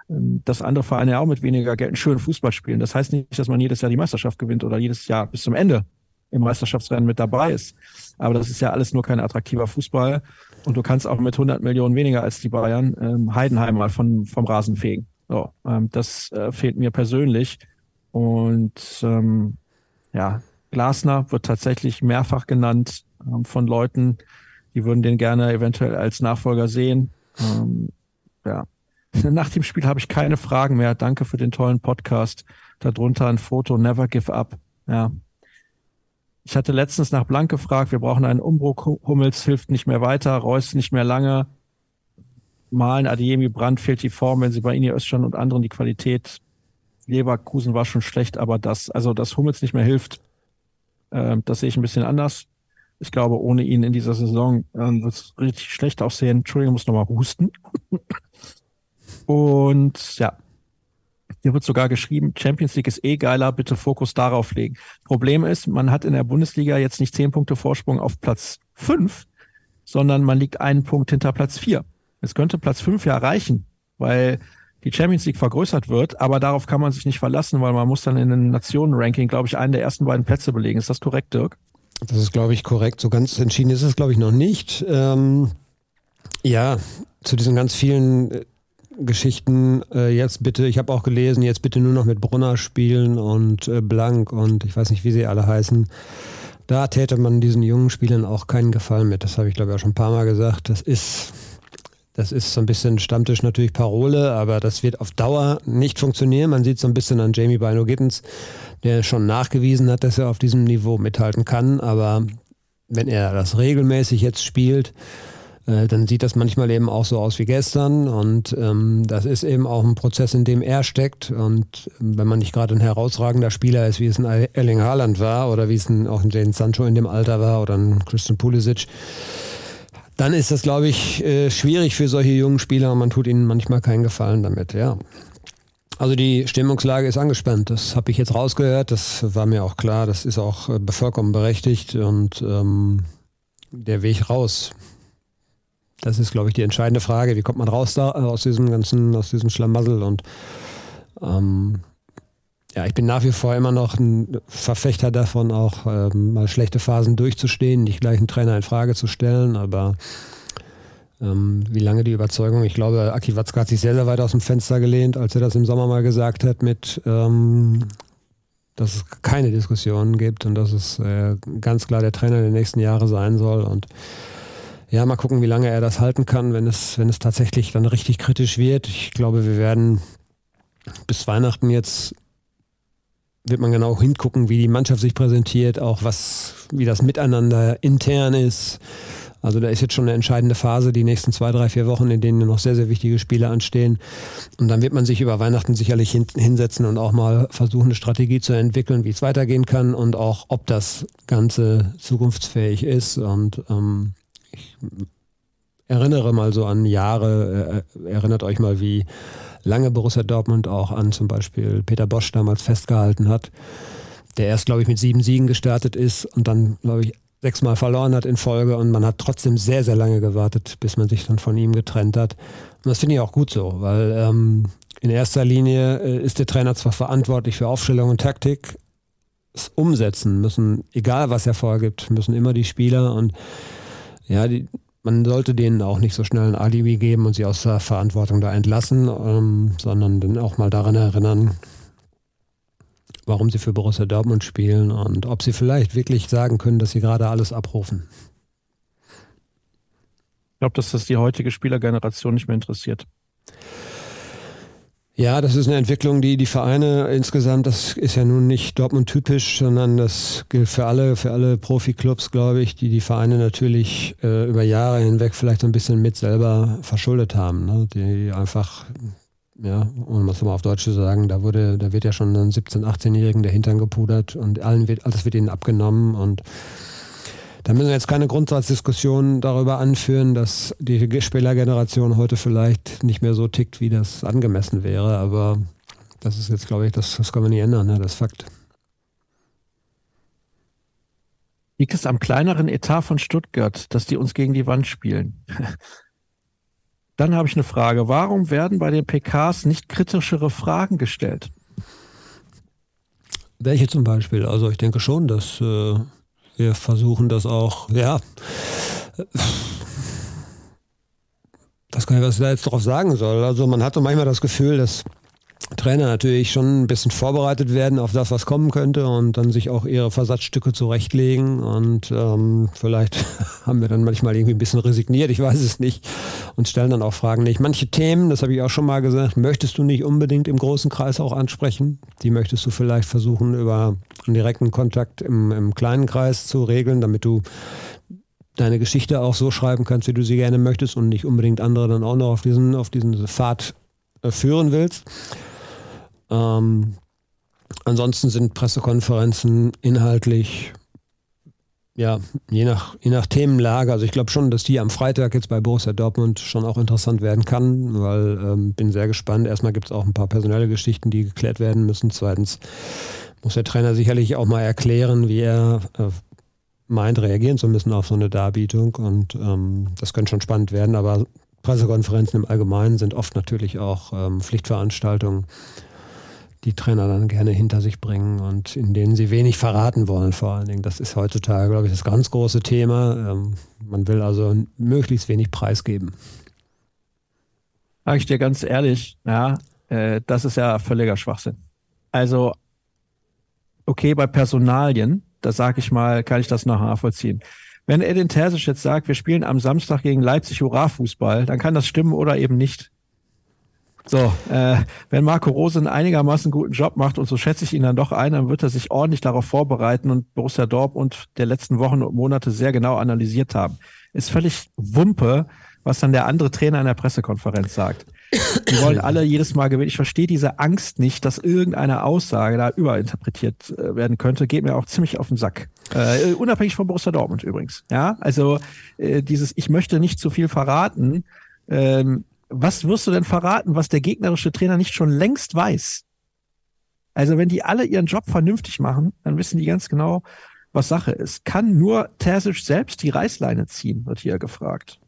ähm, dass andere Vereine auch mit weniger Geld einen schönen Fußball spielen. Das heißt nicht, dass man jedes Jahr die Meisterschaft gewinnt oder jedes Jahr bis zum Ende im Meisterschaftsrennen mit dabei ist. Aber das ist ja alles nur kein attraktiver Fußball. Und du kannst auch mit 100 Millionen weniger als die Bayern ähm, Heidenheim mal von, vom Rasen fegen. So, ähm, das äh, fehlt mir persönlich. Und ähm, ja, Glasner wird tatsächlich mehrfach genannt ähm, von Leuten, die würden den gerne eventuell als Nachfolger sehen. Ähm, ja. *laughs* Nach dem Spiel habe ich keine Fragen mehr. Danke für den tollen Podcast. Darunter ein Foto, never give up. Ja. Ich hatte letztens nach Blank gefragt, wir brauchen einen Umbruch. Hummels hilft nicht mehr weiter, Reus nicht mehr lange. Malen, Adiemi, Brandt fehlt die Form, wenn sie bei Ini Özcan und anderen die Qualität. Leverkusen war schon schlecht, aber das, also dass Hummels nicht mehr hilft, äh, das sehe ich ein bisschen anders. Ich glaube, ohne ihn in dieser Saison äh, wird es richtig schlecht aussehen. Entschuldigung, muss nochmal husten. *laughs* Und ja, hier wird sogar geschrieben, Champions League ist eh geiler, bitte Fokus darauf legen. Problem ist, man hat in der Bundesliga jetzt nicht zehn Punkte Vorsprung auf Platz fünf, sondern man liegt einen Punkt hinter Platz vier. Es könnte Platz fünf ja reichen, weil die Champions League vergrößert wird, aber darauf kann man sich nicht verlassen, weil man muss dann in den Nationen-Ranking, glaube ich, einen der ersten beiden Plätze belegen. Ist das korrekt, Dirk? Das ist, glaube ich, korrekt. So ganz entschieden ist es, glaube ich, noch nicht. Ähm, ja, zu diesen ganz vielen äh, Geschichten äh, jetzt bitte, ich habe auch gelesen, jetzt bitte nur noch mit Brunner spielen und äh, Blank und ich weiß nicht, wie sie alle heißen. Da täte man diesen jungen Spielern auch keinen Gefallen mit. Das habe ich, glaube ich, auch schon ein paar Mal gesagt. Das ist das ist so ein bisschen Stammtisch natürlich Parole, aber das wird auf Dauer nicht funktionieren. Man sieht so ein bisschen an Jamie Bino Gittens, der schon nachgewiesen hat, dass er auf diesem Niveau mithalten kann. Aber wenn er das regelmäßig jetzt spielt, äh, dann sieht das manchmal eben auch so aus wie gestern. Und ähm, das ist eben auch ein Prozess, in dem er steckt. Und wenn man nicht gerade ein herausragender Spieler ist, wie es ein Erling Haaland war oder wie es ein, auch ein Jane Sancho in dem Alter war oder ein Christian Pulisic, dann ist das, glaube ich, äh, schwierig für solche jungen Spieler und man tut ihnen manchmal keinen Gefallen damit, ja. Also die Stimmungslage ist angespannt. Das habe ich jetzt rausgehört. Das war mir auch klar. Das ist auch äh, vollkommen berechtigt. Und ähm, der Weg raus, das ist, glaube ich, die entscheidende Frage. Wie kommt man raus da aus diesem ganzen, aus diesem Schlamassel? Und ähm, ja, ich bin nach wie vor immer noch ein Verfechter davon, auch ähm, mal schlechte Phasen durchzustehen, nicht gleich einen Trainer in Frage zu stellen, aber ähm, wie lange die Überzeugung, ich glaube, Aki Watzke hat sich sehr, sehr weit aus dem Fenster gelehnt, als er das im Sommer mal gesagt hat, mit, ähm, dass es keine Diskussionen gibt und dass es äh, ganz klar der Trainer der nächsten Jahre sein soll und ja, mal gucken, wie lange er das halten kann, wenn es, wenn es tatsächlich dann richtig kritisch wird. Ich glaube, wir werden bis Weihnachten jetzt wird man genau hingucken, wie die Mannschaft sich präsentiert, auch was, wie das Miteinander intern ist. Also da ist jetzt schon eine entscheidende Phase, die nächsten zwei, drei, vier Wochen, in denen noch sehr, sehr wichtige Spiele anstehen. Und dann wird man sich über Weihnachten sicherlich hin, hinsetzen und auch mal versuchen, eine Strategie zu entwickeln, wie es weitergehen kann und auch, ob das Ganze zukunftsfähig ist. Und ähm, ich erinnere mal so an Jahre, äh, erinnert euch mal, wie lange Borussia Dortmund auch an zum Beispiel Peter Bosch damals festgehalten hat, der erst, glaube ich, mit sieben Siegen gestartet ist und dann, glaube ich, sechsmal verloren hat in Folge und man hat trotzdem sehr, sehr lange gewartet, bis man sich dann von ihm getrennt hat. Und das finde ich auch gut so, weil ähm, in erster Linie äh, ist der Trainer zwar verantwortlich für Aufstellung und Taktik, das Umsetzen müssen, egal was er vorgibt, müssen immer die Spieler und ja, die, man sollte denen auch nicht so schnell ein Alibi geben und sie aus der Verantwortung da entlassen, ähm, sondern dann auch mal daran erinnern, warum sie für Borussia Dortmund spielen und ob sie vielleicht wirklich sagen können, dass sie gerade alles abrufen. Ich glaube, dass das die heutige Spielergeneration nicht mehr interessiert. Ja, das ist eine Entwicklung, die die Vereine insgesamt, das ist ja nun nicht Dortmund typisch, sondern das gilt für alle, für alle Profiklubs, glaube ich, die die Vereine natürlich äh, über Jahre hinweg vielleicht so ein bisschen mit selber verschuldet haben, ne? die einfach ja, um es mal auf Deutsch zu sagen, da wurde, da wird ja schon ein 17-, 18-Jährigen der Hintern gepudert und allen wird, alles wird ihnen abgenommen und da müssen wir jetzt keine Grundsatzdiskussion darüber anführen, dass die Spielergeneration heute vielleicht nicht mehr so tickt, wie das angemessen wäre, aber das ist jetzt, glaube ich, das, das können wir nicht ändern, ne? das ist Fakt. Liegt es am kleineren Etat von Stuttgart, dass die uns gegen die Wand spielen? *laughs* Dann habe ich eine Frage. Warum werden bei den PKs nicht kritischere Fragen gestellt? Welche zum Beispiel? Also ich denke schon, dass äh, wir versuchen das auch, ja. Was kann ich, was ich da jetzt drauf sagen soll? Also man hat so manchmal das Gefühl, dass Trainer natürlich schon ein bisschen vorbereitet werden auf das, was kommen könnte und dann sich auch ihre Versatzstücke zurechtlegen. Und ähm, vielleicht *laughs* haben wir dann manchmal irgendwie ein bisschen resigniert, ich weiß es nicht, und stellen dann auch Fragen nicht. Manche Themen, das habe ich auch schon mal gesagt, möchtest du nicht unbedingt im großen Kreis auch ansprechen. Die möchtest du vielleicht versuchen, über einen direkten Kontakt im, im kleinen Kreis zu regeln, damit du deine Geschichte auch so schreiben kannst, wie du sie gerne möchtest und nicht unbedingt andere dann auch noch auf diesen, auf diesen Pfad äh, führen willst. Ähm, ansonsten sind Pressekonferenzen inhaltlich ja, je nach, je nach Themenlage. Also ich glaube schon, dass die am Freitag jetzt bei Borussia Dortmund schon auch interessant werden kann, weil ähm, bin sehr gespannt. Erstmal gibt es auch ein paar personelle Geschichten, die geklärt werden müssen. Zweitens muss der Trainer sicherlich auch mal erklären, wie er äh, meint, reagieren zu müssen auf so eine Darbietung. Und ähm, das könnte schon spannend werden, aber Pressekonferenzen im Allgemeinen sind oft natürlich auch ähm, Pflichtveranstaltungen die Trainer dann gerne hinter sich bringen und in denen sie wenig verraten wollen vor allen Dingen. Das ist heutzutage, glaube ich, das ganz große Thema. Ähm, man will also möglichst wenig preisgeben. Sag ich dir ganz ehrlich, ja, äh, das ist ja völliger Schwachsinn. Also, okay, bei Personalien, da sage ich mal, kann ich das noch nachvollziehen. Wenn Edin Terzic jetzt sagt, wir spielen am Samstag gegen Leipzig Hurra-Fußball, dann kann das stimmen oder eben nicht. So, äh, wenn Marco Rose einen einigermaßen guten Job macht, und so schätze ich ihn dann doch ein, dann wird er sich ordentlich darauf vorbereiten und Borussia Dortmund der letzten Wochen und Monate sehr genau analysiert haben. Ist völlig Wumpe, was dann der andere Trainer in der Pressekonferenz sagt. Die wollen alle jedes Mal gewinnen. Ich verstehe diese Angst nicht, dass irgendeine Aussage da überinterpretiert äh, werden könnte. Geht mir auch ziemlich auf den Sack. Äh, unabhängig von Borussia Dortmund übrigens. Ja, also äh, dieses, ich möchte nicht zu viel verraten. Ähm, was wirst du denn verraten, was der gegnerische Trainer nicht schon längst weiß? Also wenn die alle ihren Job vernünftig machen, dann wissen die ganz genau, was Sache ist. Kann nur Terzic selbst die Reißleine ziehen, wird hier gefragt.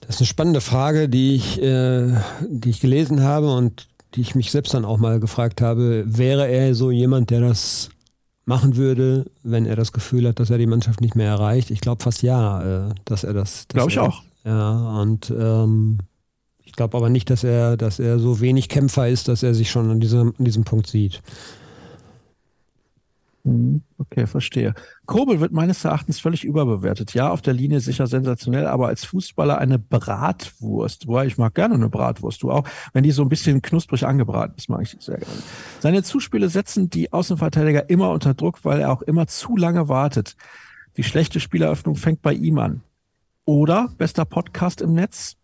Das ist eine spannende Frage, die ich, äh, die ich gelesen habe und die ich mich selbst dann auch mal gefragt habe. Wäre er so jemand, der das machen würde, wenn er das Gefühl hat, dass er die Mannschaft nicht mehr erreicht? Ich glaube fast ja, äh, dass er das. Glaube ich auch. Ja, und ähm, ich glaube aber nicht, dass er, dass er so wenig Kämpfer ist, dass er sich schon an diesem, an diesem Punkt sieht. Mhm. Okay, verstehe. Kobel wird meines Erachtens völlig überbewertet. Ja, auf der Linie sicher sensationell, aber als Fußballer eine Bratwurst. Woher ich mag gerne eine Bratwurst, du auch. Wenn die so ein bisschen knusprig angebraten ist, mag ich sehr gerne. Seine Zuspiele setzen die Außenverteidiger immer unter Druck, weil er auch immer zu lange wartet. Die schlechte Spieleröffnung fängt bei ihm an. Oder, bester Podcast im Netz,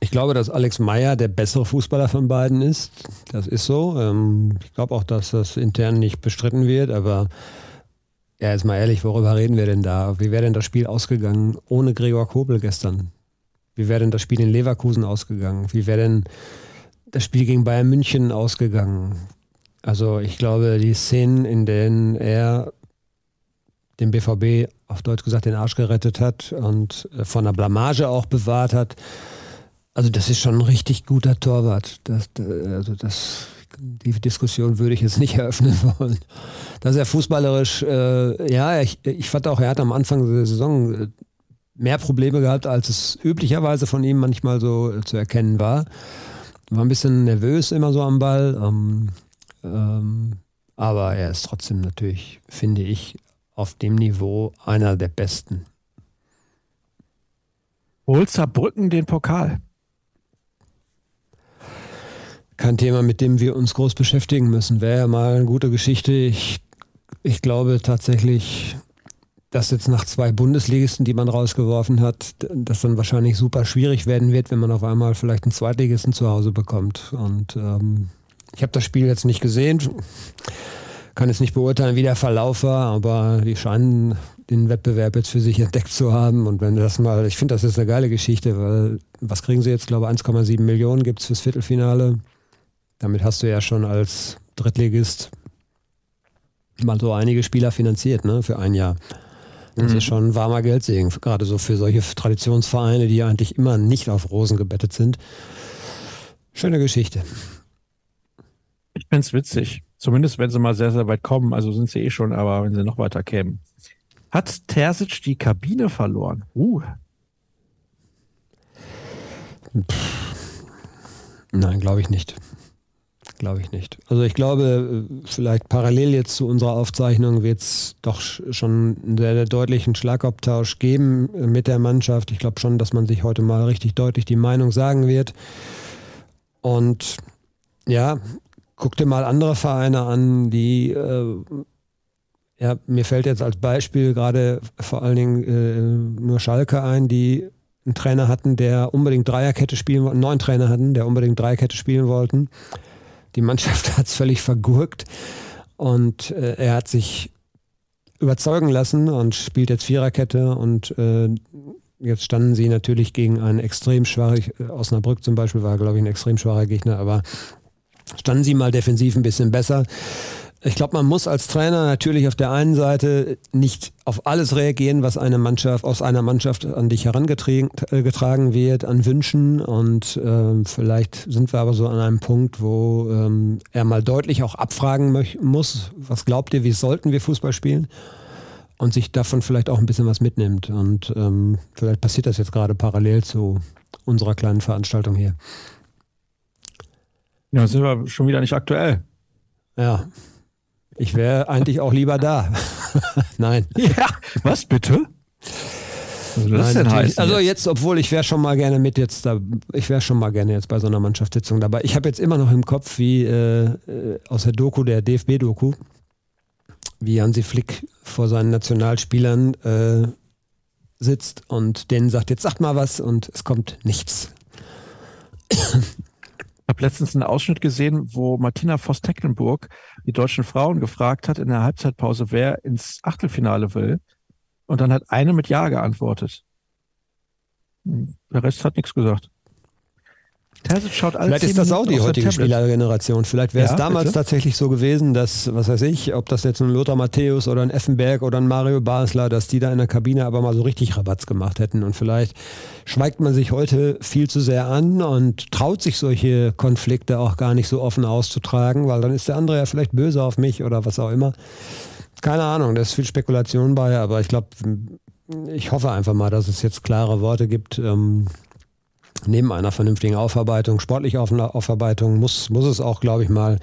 ich glaube, dass Alex Meyer der bessere Fußballer von beiden ist. Das ist so. Ähm, ich glaube auch, dass das intern nicht bestritten wird, aber ja, jetzt mal ehrlich, worüber reden wir denn da? Wie wäre denn das Spiel ausgegangen ohne Gregor Kobel gestern? Wie wäre denn das Spiel in Leverkusen ausgegangen? Wie wäre denn das Spiel gegen Bayern München ausgegangen? Also ich glaube, die Szenen, in denen er den BVB auf Deutsch gesagt den Arsch gerettet hat und äh, von der Blamage auch bewahrt hat, also das ist schon ein richtig guter Torwart. Das, also das, die Diskussion würde ich jetzt nicht *laughs* eröffnen wollen. Dass er fußballerisch, äh, ja, ich, ich fand auch, er hat am Anfang der Saison äh, mehr Probleme gehabt, als es üblicherweise von ihm manchmal so äh, zu erkennen war. War ein bisschen nervös immer so am Ball. Ähm, ähm, aber er ist trotzdem natürlich, finde ich, auf dem Niveau einer der besten. Holt Saarbrücken den Pokal? kein Thema, mit dem wir uns groß beschäftigen müssen. Wäre ja mal eine gute Geschichte. Ich, ich glaube tatsächlich, dass jetzt nach zwei Bundesligisten, die man rausgeworfen hat, das dann wahrscheinlich super schwierig werden wird, wenn man auf einmal vielleicht einen Zweitligisten zu Hause bekommt. Und ähm, ich habe das Spiel jetzt nicht gesehen, kann jetzt nicht beurteilen, wie der Verlauf war, aber die scheinen den Wettbewerb jetzt für sich entdeckt zu haben. Und wenn das mal, ich finde, das ist eine geile Geschichte, weil was kriegen sie jetzt? Ich glaube, 1,7 Millionen gibt es fürs Viertelfinale. Damit hast du ja schon als Drittligist mal so einige Spieler finanziert, ne, für ein Jahr. Das mhm. ist schon ein warmer Geldsegen, gerade so für solche Traditionsvereine, die eigentlich immer nicht auf Rosen gebettet sind. Schöne Geschichte. Ich finde es witzig. Zumindest wenn sie mal sehr, sehr weit kommen. Also sind sie eh schon, aber wenn sie noch weiter kämen. Hat Terzic die Kabine verloren? Uh. Nein, glaube ich nicht. Glaube ich nicht. Also ich glaube, vielleicht parallel jetzt zu unserer Aufzeichnung wird es doch schon einen sehr, sehr deutlichen Schlagabtausch geben mit der Mannschaft. Ich glaube schon, dass man sich heute mal richtig deutlich die Meinung sagen wird. Und ja, guck dir mal andere Vereine an, die äh, ja, mir fällt jetzt als Beispiel gerade vor allen Dingen äh, nur Schalke ein, die einen Trainer hatten, der unbedingt Dreierkette spielen wollte, neuen Trainer hatten, der unbedingt Dreierkette spielen wollten. Die Mannschaft *laughs* hat es völlig vergurkt und äh, er hat sich überzeugen lassen und spielt jetzt Viererkette und äh, jetzt standen sie natürlich gegen einen extrem schwachen, äh, Osnabrück zum Beispiel war, glaube ich, ein extrem schwacher Gegner, aber standen sie mal defensiv ein bisschen besser. Ich glaube, man muss als Trainer natürlich auf der einen Seite nicht auf alles reagieren, was eine Mannschaft aus einer Mannschaft an dich herangetragen äh, wird, an Wünschen. Und äh, vielleicht sind wir aber so an einem Punkt, wo ähm, er mal deutlich auch abfragen muss, was glaubt ihr, wie sollten wir Fußball spielen? Und sich davon vielleicht auch ein bisschen was mitnimmt. Und ähm, vielleicht passiert das jetzt gerade parallel zu unserer kleinen Veranstaltung hier. Ja, sind wir schon wieder nicht aktuell. Ja, ich wäre eigentlich auch lieber da. *laughs* Nein. Ja, was bitte? Also, das Nein, heißt also jetzt? jetzt, obwohl ich wäre schon mal gerne mit jetzt da, ich wäre schon mal gerne jetzt bei so einer Mannschaftssitzung dabei. Ich habe jetzt immer noch im Kopf, wie äh, äh aus der Doku, der DFB-Doku, wie Hansi Flick vor seinen Nationalspielern äh, sitzt und denen sagt, jetzt sagt mal was und es kommt nichts habe letztens einen Ausschnitt gesehen, wo Martina Voss-Tecklenburg die deutschen Frauen gefragt hat in der Halbzeitpause, wer ins Achtelfinale will. Und dann hat eine mit Ja geantwortet. Der Rest hat nichts gesagt. Terzic schaut alle Vielleicht ist das auch die heutige Spielergeneration. Vielleicht wäre es ja, damals bitte? tatsächlich so gewesen, dass, was weiß ich, ob das jetzt ein Lothar Matthäus oder ein Effenberg oder ein Mario Basler, dass die da in der Kabine aber mal so richtig Rabatz gemacht hätten. Und vielleicht schweigt man sich heute viel zu sehr an und traut sich solche Konflikte auch gar nicht so offen auszutragen, weil dann ist der andere ja vielleicht böse auf mich oder was auch immer. Keine Ahnung, da ist viel Spekulation bei, aber ich glaube, ich hoffe einfach mal, dass es jetzt klare Worte gibt. Ähm, neben einer vernünftigen Aufarbeitung, sportliche Aufarbeitung, muss, muss es auch, glaube ich, mal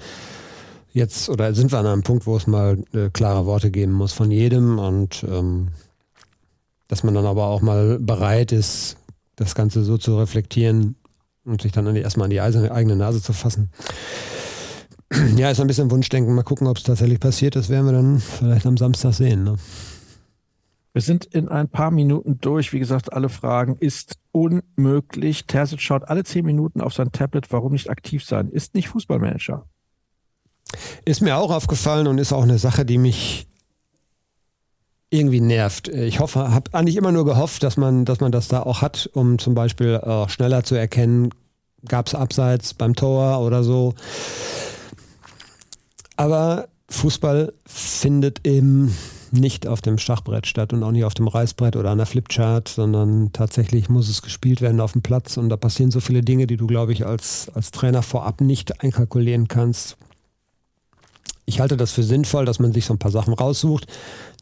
jetzt, oder sind wir an einem Punkt, wo es mal äh, klare Worte geben muss von jedem und ähm, dass man dann aber auch mal bereit ist, das Ganze so zu reflektieren und sich dann erstmal an die eigene Nase zu fassen. *clears throat* Ja, ist ein bisschen Wunschdenken. Mal gucken, ob es tatsächlich passiert. Das werden wir dann vielleicht am Samstag sehen. Ne? Wir sind in ein paar Minuten durch. Wie gesagt, alle Fragen ist unmöglich. Terzic schaut alle zehn Minuten auf sein Tablet. Warum nicht aktiv sein? Ist nicht Fußballmanager. Ist mir auch aufgefallen und ist auch eine Sache, die mich irgendwie nervt. Ich hoffe, habe eigentlich immer nur gehofft, dass man, dass man das da auch hat, um zum Beispiel auch schneller zu erkennen, gab es Abseits beim Tor oder so. Aber Fußball findet eben nicht auf dem Schachbrett statt und auch nicht auf dem Reißbrett oder an der Flipchart, sondern tatsächlich muss es gespielt werden auf dem Platz und da passieren so viele Dinge, die du, glaube ich, als, als Trainer vorab nicht einkalkulieren kannst. Ich halte das für sinnvoll, dass man sich so ein paar Sachen raussucht.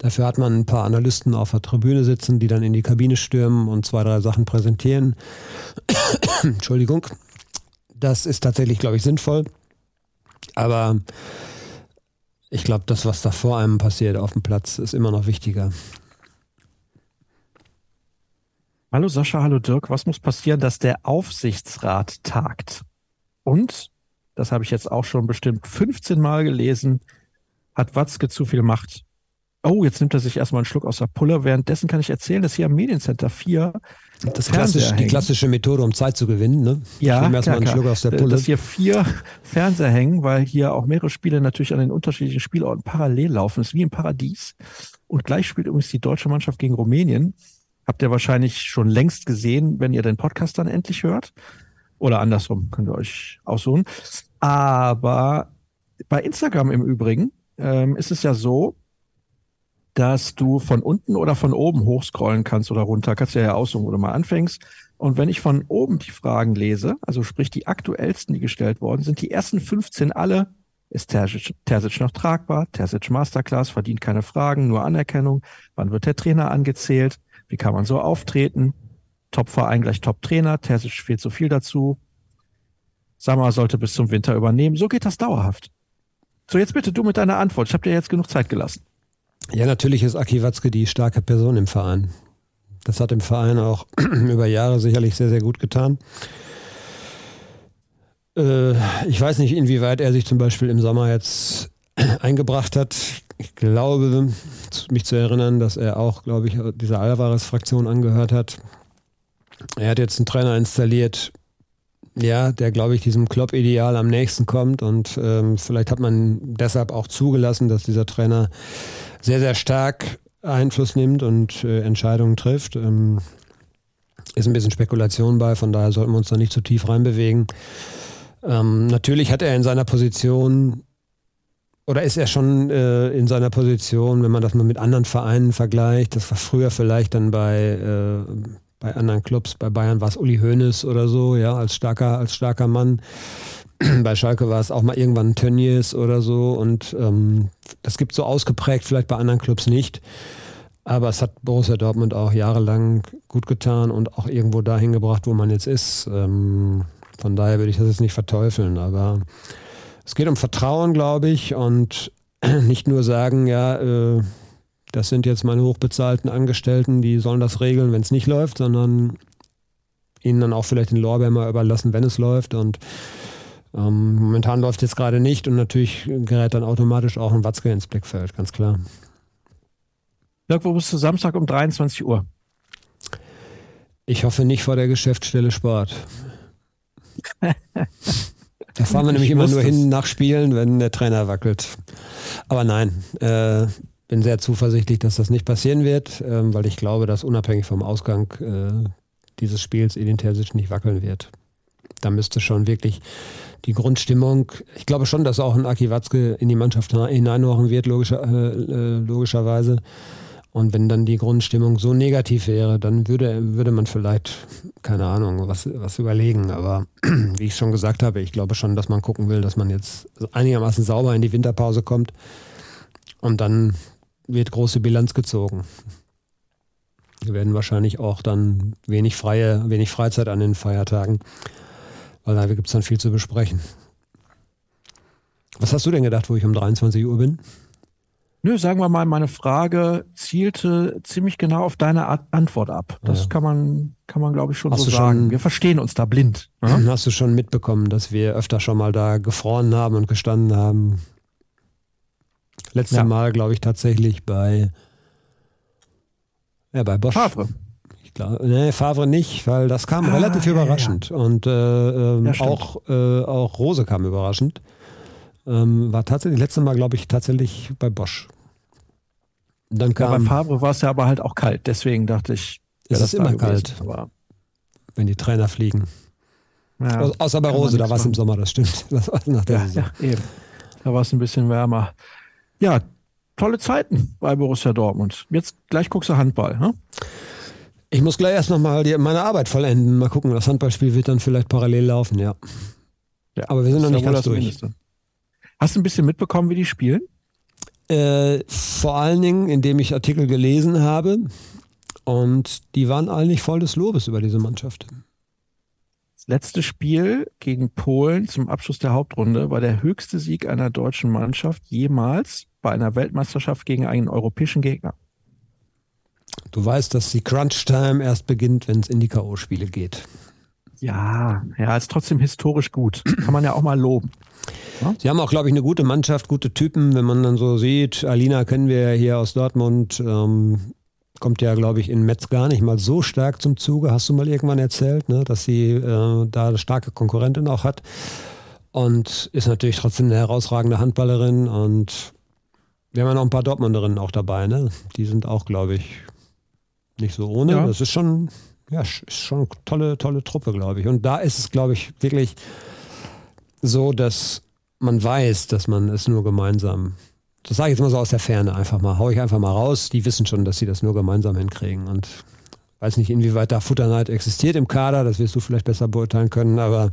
Dafür hat man ein paar Analysten auf der Tribüne sitzen, die dann in die Kabine stürmen und zwei, drei Sachen präsentieren. *coughs* Entschuldigung. Das ist tatsächlich, glaube ich, sinnvoll. Aber ich glaube, das, was da vor einem passiert auf dem Platz, ist immer noch wichtiger. Hallo Sascha, hallo Dirk. Was muss passieren, dass der Aufsichtsrat tagt? Und, das habe ich jetzt auch schon bestimmt 15 Mal gelesen, hat Watzke zu viel Macht. Oh, jetzt nimmt er sich erstmal einen Schluck aus der Pulle. Währenddessen kann ich erzählen, dass hier am Mediencenter 4 das klassisch, die klassische Methode, um Zeit zu gewinnen, ne? Ja, ich erstmal einen Schluck aus der Pulle. Dass hier vier Fernseher hängen, weil hier auch mehrere Spiele natürlich an den unterschiedlichen Spielorten parallel laufen. Das ist wie im Paradies. Und gleich spielt übrigens die deutsche Mannschaft gegen Rumänien. Habt ihr wahrscheinlich schon längst gesehen, wenn ihr den Podcast dann endlich hört. Oder andersrum, könnt ihr euch aussuchen. Aber bei Instagram im Übrigen ähm, ist es ja so, dass du von unten oder von oben hochscrollen kannst oder runter. Kannst du ja aussuchen, wo du mal anfängst. Und wenn ich von oben die Fragen lese, also sprich die aktuellsten, die gestellt worden sind, die ersten 15 alle, ist Terzic, Terzic noch tragbar? Terzic Masterclass, verdient keine Fragen, nur Anerkennung. Wann wird der Trainer angezählt? Wie kann man so auftreten? Top-Verein gleich Top-Trainer. Terzic fehlt so viel dazu. Sammer sollte bis zum Winter übernehmen. So geht das dauerhaft. So, jetzt bitte du mit deiner Antwort. Ich habe dir jetzt genug Zeit gelassen. Ja, natürlich ist Aki Watzke die starke Person im Verein. Das hat dem Verein auch *clears throat* über Jahre sicherlich sehr, sehr gut getan. Äh, ich weiß nicht, inwieweit er sich zum Beispiel im Sommer jetzt *clears throat* eingebracht hat. Ich glaube, mich zu erinnern, dass er auch, glaube ich, dieser Alvarez-Fraktion angehört hat. Er hat jetzt einen Trainer installiert, ja, der, glaube ich, diesem Klopp-Ideal am nächsten kommt. Und ähm, vielleicht hat man deshalb auch zugelassen, dass dieser Trainer sehr, sehr stark Einfluss nimmt und äh, Entscheidungen trifft. Ähm, ist ein bisschen Spekulation bei, von daher sollten wir uns da nicht zu tief reinbewegen. Ähm, natürlich hat er in seiner Position oder ist er schon äh, in seiner Position, wenn man das mal mit anderen Vereinen vergleicht, das war früher vielleicht dann bei, äh, bei anderen Clubs, bei Bayern war es Uli Hoeneß oder so, ja, als starker, als starker Mann. *clears throat* bei Schalke war es auch mal irgendwann Tönnies oder so und ähm, das gibt so ausgeprägt, vielleicht bei anderen Clubs nicht. Aber es hat Borussia Dortmund auch jahrelang gut getan und auch irgendwo dahin gebracht, wo man jetzt ist. Ähm, von daher würde ich das jetzt nicht verteufeln, aber es geht um Vertrauen, glaube ich, und *clears throat* nicht nur sagen, ja, äh, das sind jetzt meine hochbezahlten Angestellten, die sollen das regeln, wenn es nicht läuft, sondern ihnen dann auch vielleicht den Lorbeer mal überlassen, wenn es läuft. Und ähm, momentan läuft es gerade nicht und natürlich gerät dann automatisch auch ein Watzke ins Blickfeld, ganz klar. Dirk, wo bist du Samstag um 23 Uhr? Ich hoffe nicht vor der Geschäftsstelle Sport. da fahren wir nämlich immer nur hin nach Spielen, wenn der Trainer wackelt. Aber nein, äh, bin sehr zuversichtlich, dass das nicht passieren wird, äh, weil ich glaube, dass unabhängig vom Ausgang äh, dieses Spiels Edin Terzic nicht wackeln wird. Da müsste schon wirklich die Grundstimmung, ich glaube schon, dass auch ein Aki Watzke in die Mannschaft hineinhören wird, logischer, äh, äh, logischerweise. Und wenn dann die Grundstimmung so negativ wäre, dann würde, würde man vielleicht, keine Ahnung, was, was überlegen. Aber *clears throat* wie ich schon gesagt habe, ich glaube schon, dass man gucken will, dass man jetzt einigermaßen sauber in die Winterpause kommt. Und dann wird große Bilanz gezogen. Wir werden wahrscheinlich auch dann wenig freie, wenig Freizeit an den Feiertagen, weil da gibt es dann viel zu besprechen. Was hast du denn gedacht, wo ich um 23 Uhr bin? Nö, sagen wir mal, meine Frage zielte ziemlich genau auf deine Antwort ab. Das ja. kann man, kann man glaube ich schon Hast so sagen. Schon, wir verstehen uns da blind. Ne? *clears throat* Hast du schon mitbekommen, dass wir öfter schon mal da gefroren haben und gestanden haben? Letztes ja. Mal, glaube ich, tatsächlich bei, ja, bei Bosch. Favre. Glaube, nee, Favre nicht, weil das kam ah, relativ ja, überraschend. Und äh, ähm, auch, äh, auch Rose kam überraschend. Ähm, war tatsächlich, letztes Mal, glaube ich, tatsächlich bei Bosch. Dann kam, ja, bei Favre war es ja aber halt auch kalt, deswegen dachte ich. Es ist immer kalt, gewesen, wenn die Trainer fliegen. Ja, Au außer bei Rose, da war es im Sommer, das stimmt. *laughs* Das war nach der ja, Saison. Ja, eben. Da war es ein bisschen wärmer. Ja, tolle Zeiten bei Borussia Dortmund. Jetzt gleich guckst du Handball. Ne? Ich muss gleich erst nochmal meine Arbeit vollenden. Mal gucken, das Handballspiel wird dann vielleicht parallel laufen, ja. ja Aber wir sind noch nicht ganz durch. Mindeste. Hast du ein bisschen mitbekommen, wie die spielen? Äh, vor allen Dingen, indem ich Artikel gelesen habe. Und die waren eigentlich voll des Lobes über diese Mannschaft. Das letzte Spiel gegen Polen zum Abschluss der Hauptrunde war der höchste Sieg einer deutschen Mannschaft jemals bei einer Weltmeisterschaft gegen einen europäischen Gegner. Du weißt, dass die Crunch-Time erst beginnt, wenn es in die K.O.-Spiele geht. Ja, ja, ist trotzdem historisch gut. Kann man ja auch mal loben. Sie haben auch, glaube ich, eine gute Mannschaft, gute Typen, wenn man dann so sieht. Alina kennen wir ja hier aus Dortmund. Ähm, kommt ja, glaube ich, in Metz gar nicht mal so stark zum Zuge. Hast du mal irgendwann erzählt, ne, dass sie äh, da eine starke Konkurrentin auch hat. Und ist natürlich trotzdem eine herausragende Handballerin. Und wir haben ja noch ein paar Dortmunderinnen auch dabei. Ne? Die sind auch, glaube ich, nicht so ohne. Ja. Das ist schon, ja, ist schon eine tolle, tolle Truppe, glaube ich. Und da ist es, glaube ich, wirklich so, dass man weiß, dass man es nur gemeinsam, das sage ich jetzt mal so aus der Ferne einfach mal, hau ich einfach mal raus, die wissen schon, dass sie das nur gemeinsam hinkriegen und weiß nicht, inwieweit da Futterneid existiert im Kader, das wirst du vielleicht besser beurteilen können, aber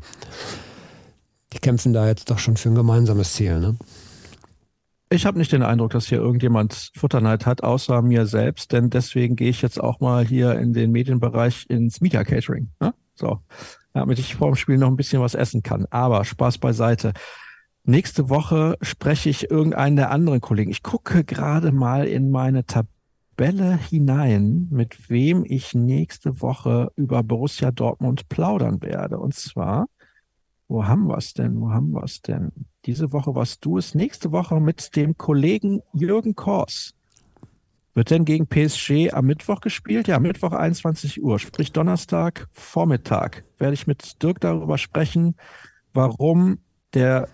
die kämpfen da jetzt doch schon für ein gemeinsames Ziel, ne? Ich habe nicht den Eindruck, dass hier irgendjemand Futterneid hat, außer mir selbst, denn deswegen gehe ich jetzt auch mal hier in den Medienbereich ins Media Catering. Ne? So, damit ich vor dem Spiel noch ein bisschen was essen kann. Aber Spaß beiseite. Nächste Woche spreche ich irgendeinen der anderen Kollegen. Ich gucke gerade mal in meine Tabelle hinein, mit wem ich nächste Woche über Borussia Dortmund plaudern werde. Und zwar, wo haben wir es denn? Wo haben wir es denn? Diese Woche warst du es. Nächste Woche mit dem Kollegen Jürgen Kors. Wird denn gegen PSG am Mittwoch gespielt? Ja, Mittwoch 21 Uhr, sprich Donnerstag Vormittag. Werde ich mit Dirk darüber sprechen, warum der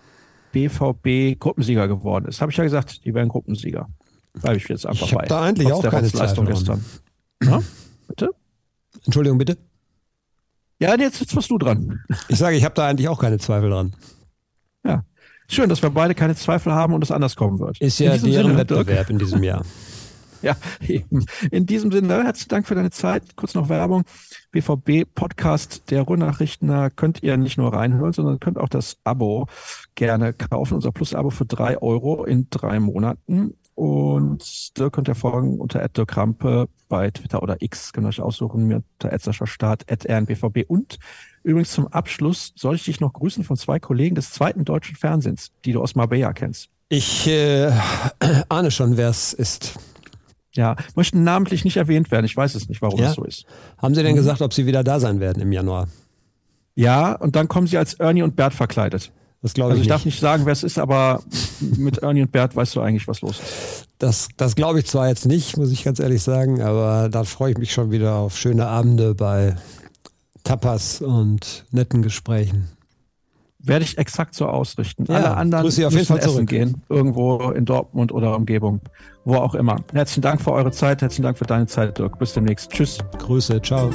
BVB Gruppensieger geworden ist. Habe ich ja gesagt, die werden Gruppensieger. Bleibe ich jetzt einfach ich bei. da eigentlich Trotz auch keine Leistung gestern. Na, bitte? Entschuldigung, bitte? Ja, jetzt, jetzt warst du dran. Ich sage, ich habe da eigentlich auch keine Zweifel dran. Ja. Schön, dass wir beide keine Zweifel haben und es anders kommen wird. Ist ja deren Wettbewerb in diesem Jahr. *laughs* Ja, eben. In diesem Sinne, herzlichen Dank für deine Zeit. Kurz noch Werbung. BVB-Podcast der Ruhrnachrichten, könnt ihr nicht nur reinhören, sondern könnt auch das Abo gerne kaufen. Unser Plus-Abo für drei Euro in drei Monaten. Und Dirk könnt ihr folgen unter Dirk Rampe bei Twitter oder X. Könnt ihr euch aussuchen, mir unter Etzerscher Start, rnbvb. Und übrigens zum Abschluss soll ich dich noch grüßen von zwei Kollegen des zweiten deutschen Fernsehens, die du aus Marbella kennst. Ich äh, *clears throat* ahne schon, wer es ist. Ja, möchten namentlich nicht erwähnt werden. Ich weiß es nicht, warum ja? das so ist. Haben Sie denn mhm. gesagt, ob Sie wieder da sein werden im Januar? Ja, und dann kommen Sie als Ernie und Bert verkleidet. Das glaube also ich. Also ich nicht. darf nicht sagen, wer es ist, aber mit Ernie und Bert weißt du eigentlich, was los ist. Das, das glaube ich zwar jetzt nicht, muss ich ganz ehrlich sagen, aber da freue ich mich schon wieder auf schöne Abende bei Tapas und netten Gesprächen. Werde ich exakt so ausrichten. Ja, Alle anderen müssen auf jeden Fall essen gehen, irgendwo in Dortmund oder Umgebung, wo auch immer. Herzlichen Dank für eure Zeit, herzlichen Dank für deine Zeit, Dirk. Bis demnächst. Tschüss. Grüße, ciao.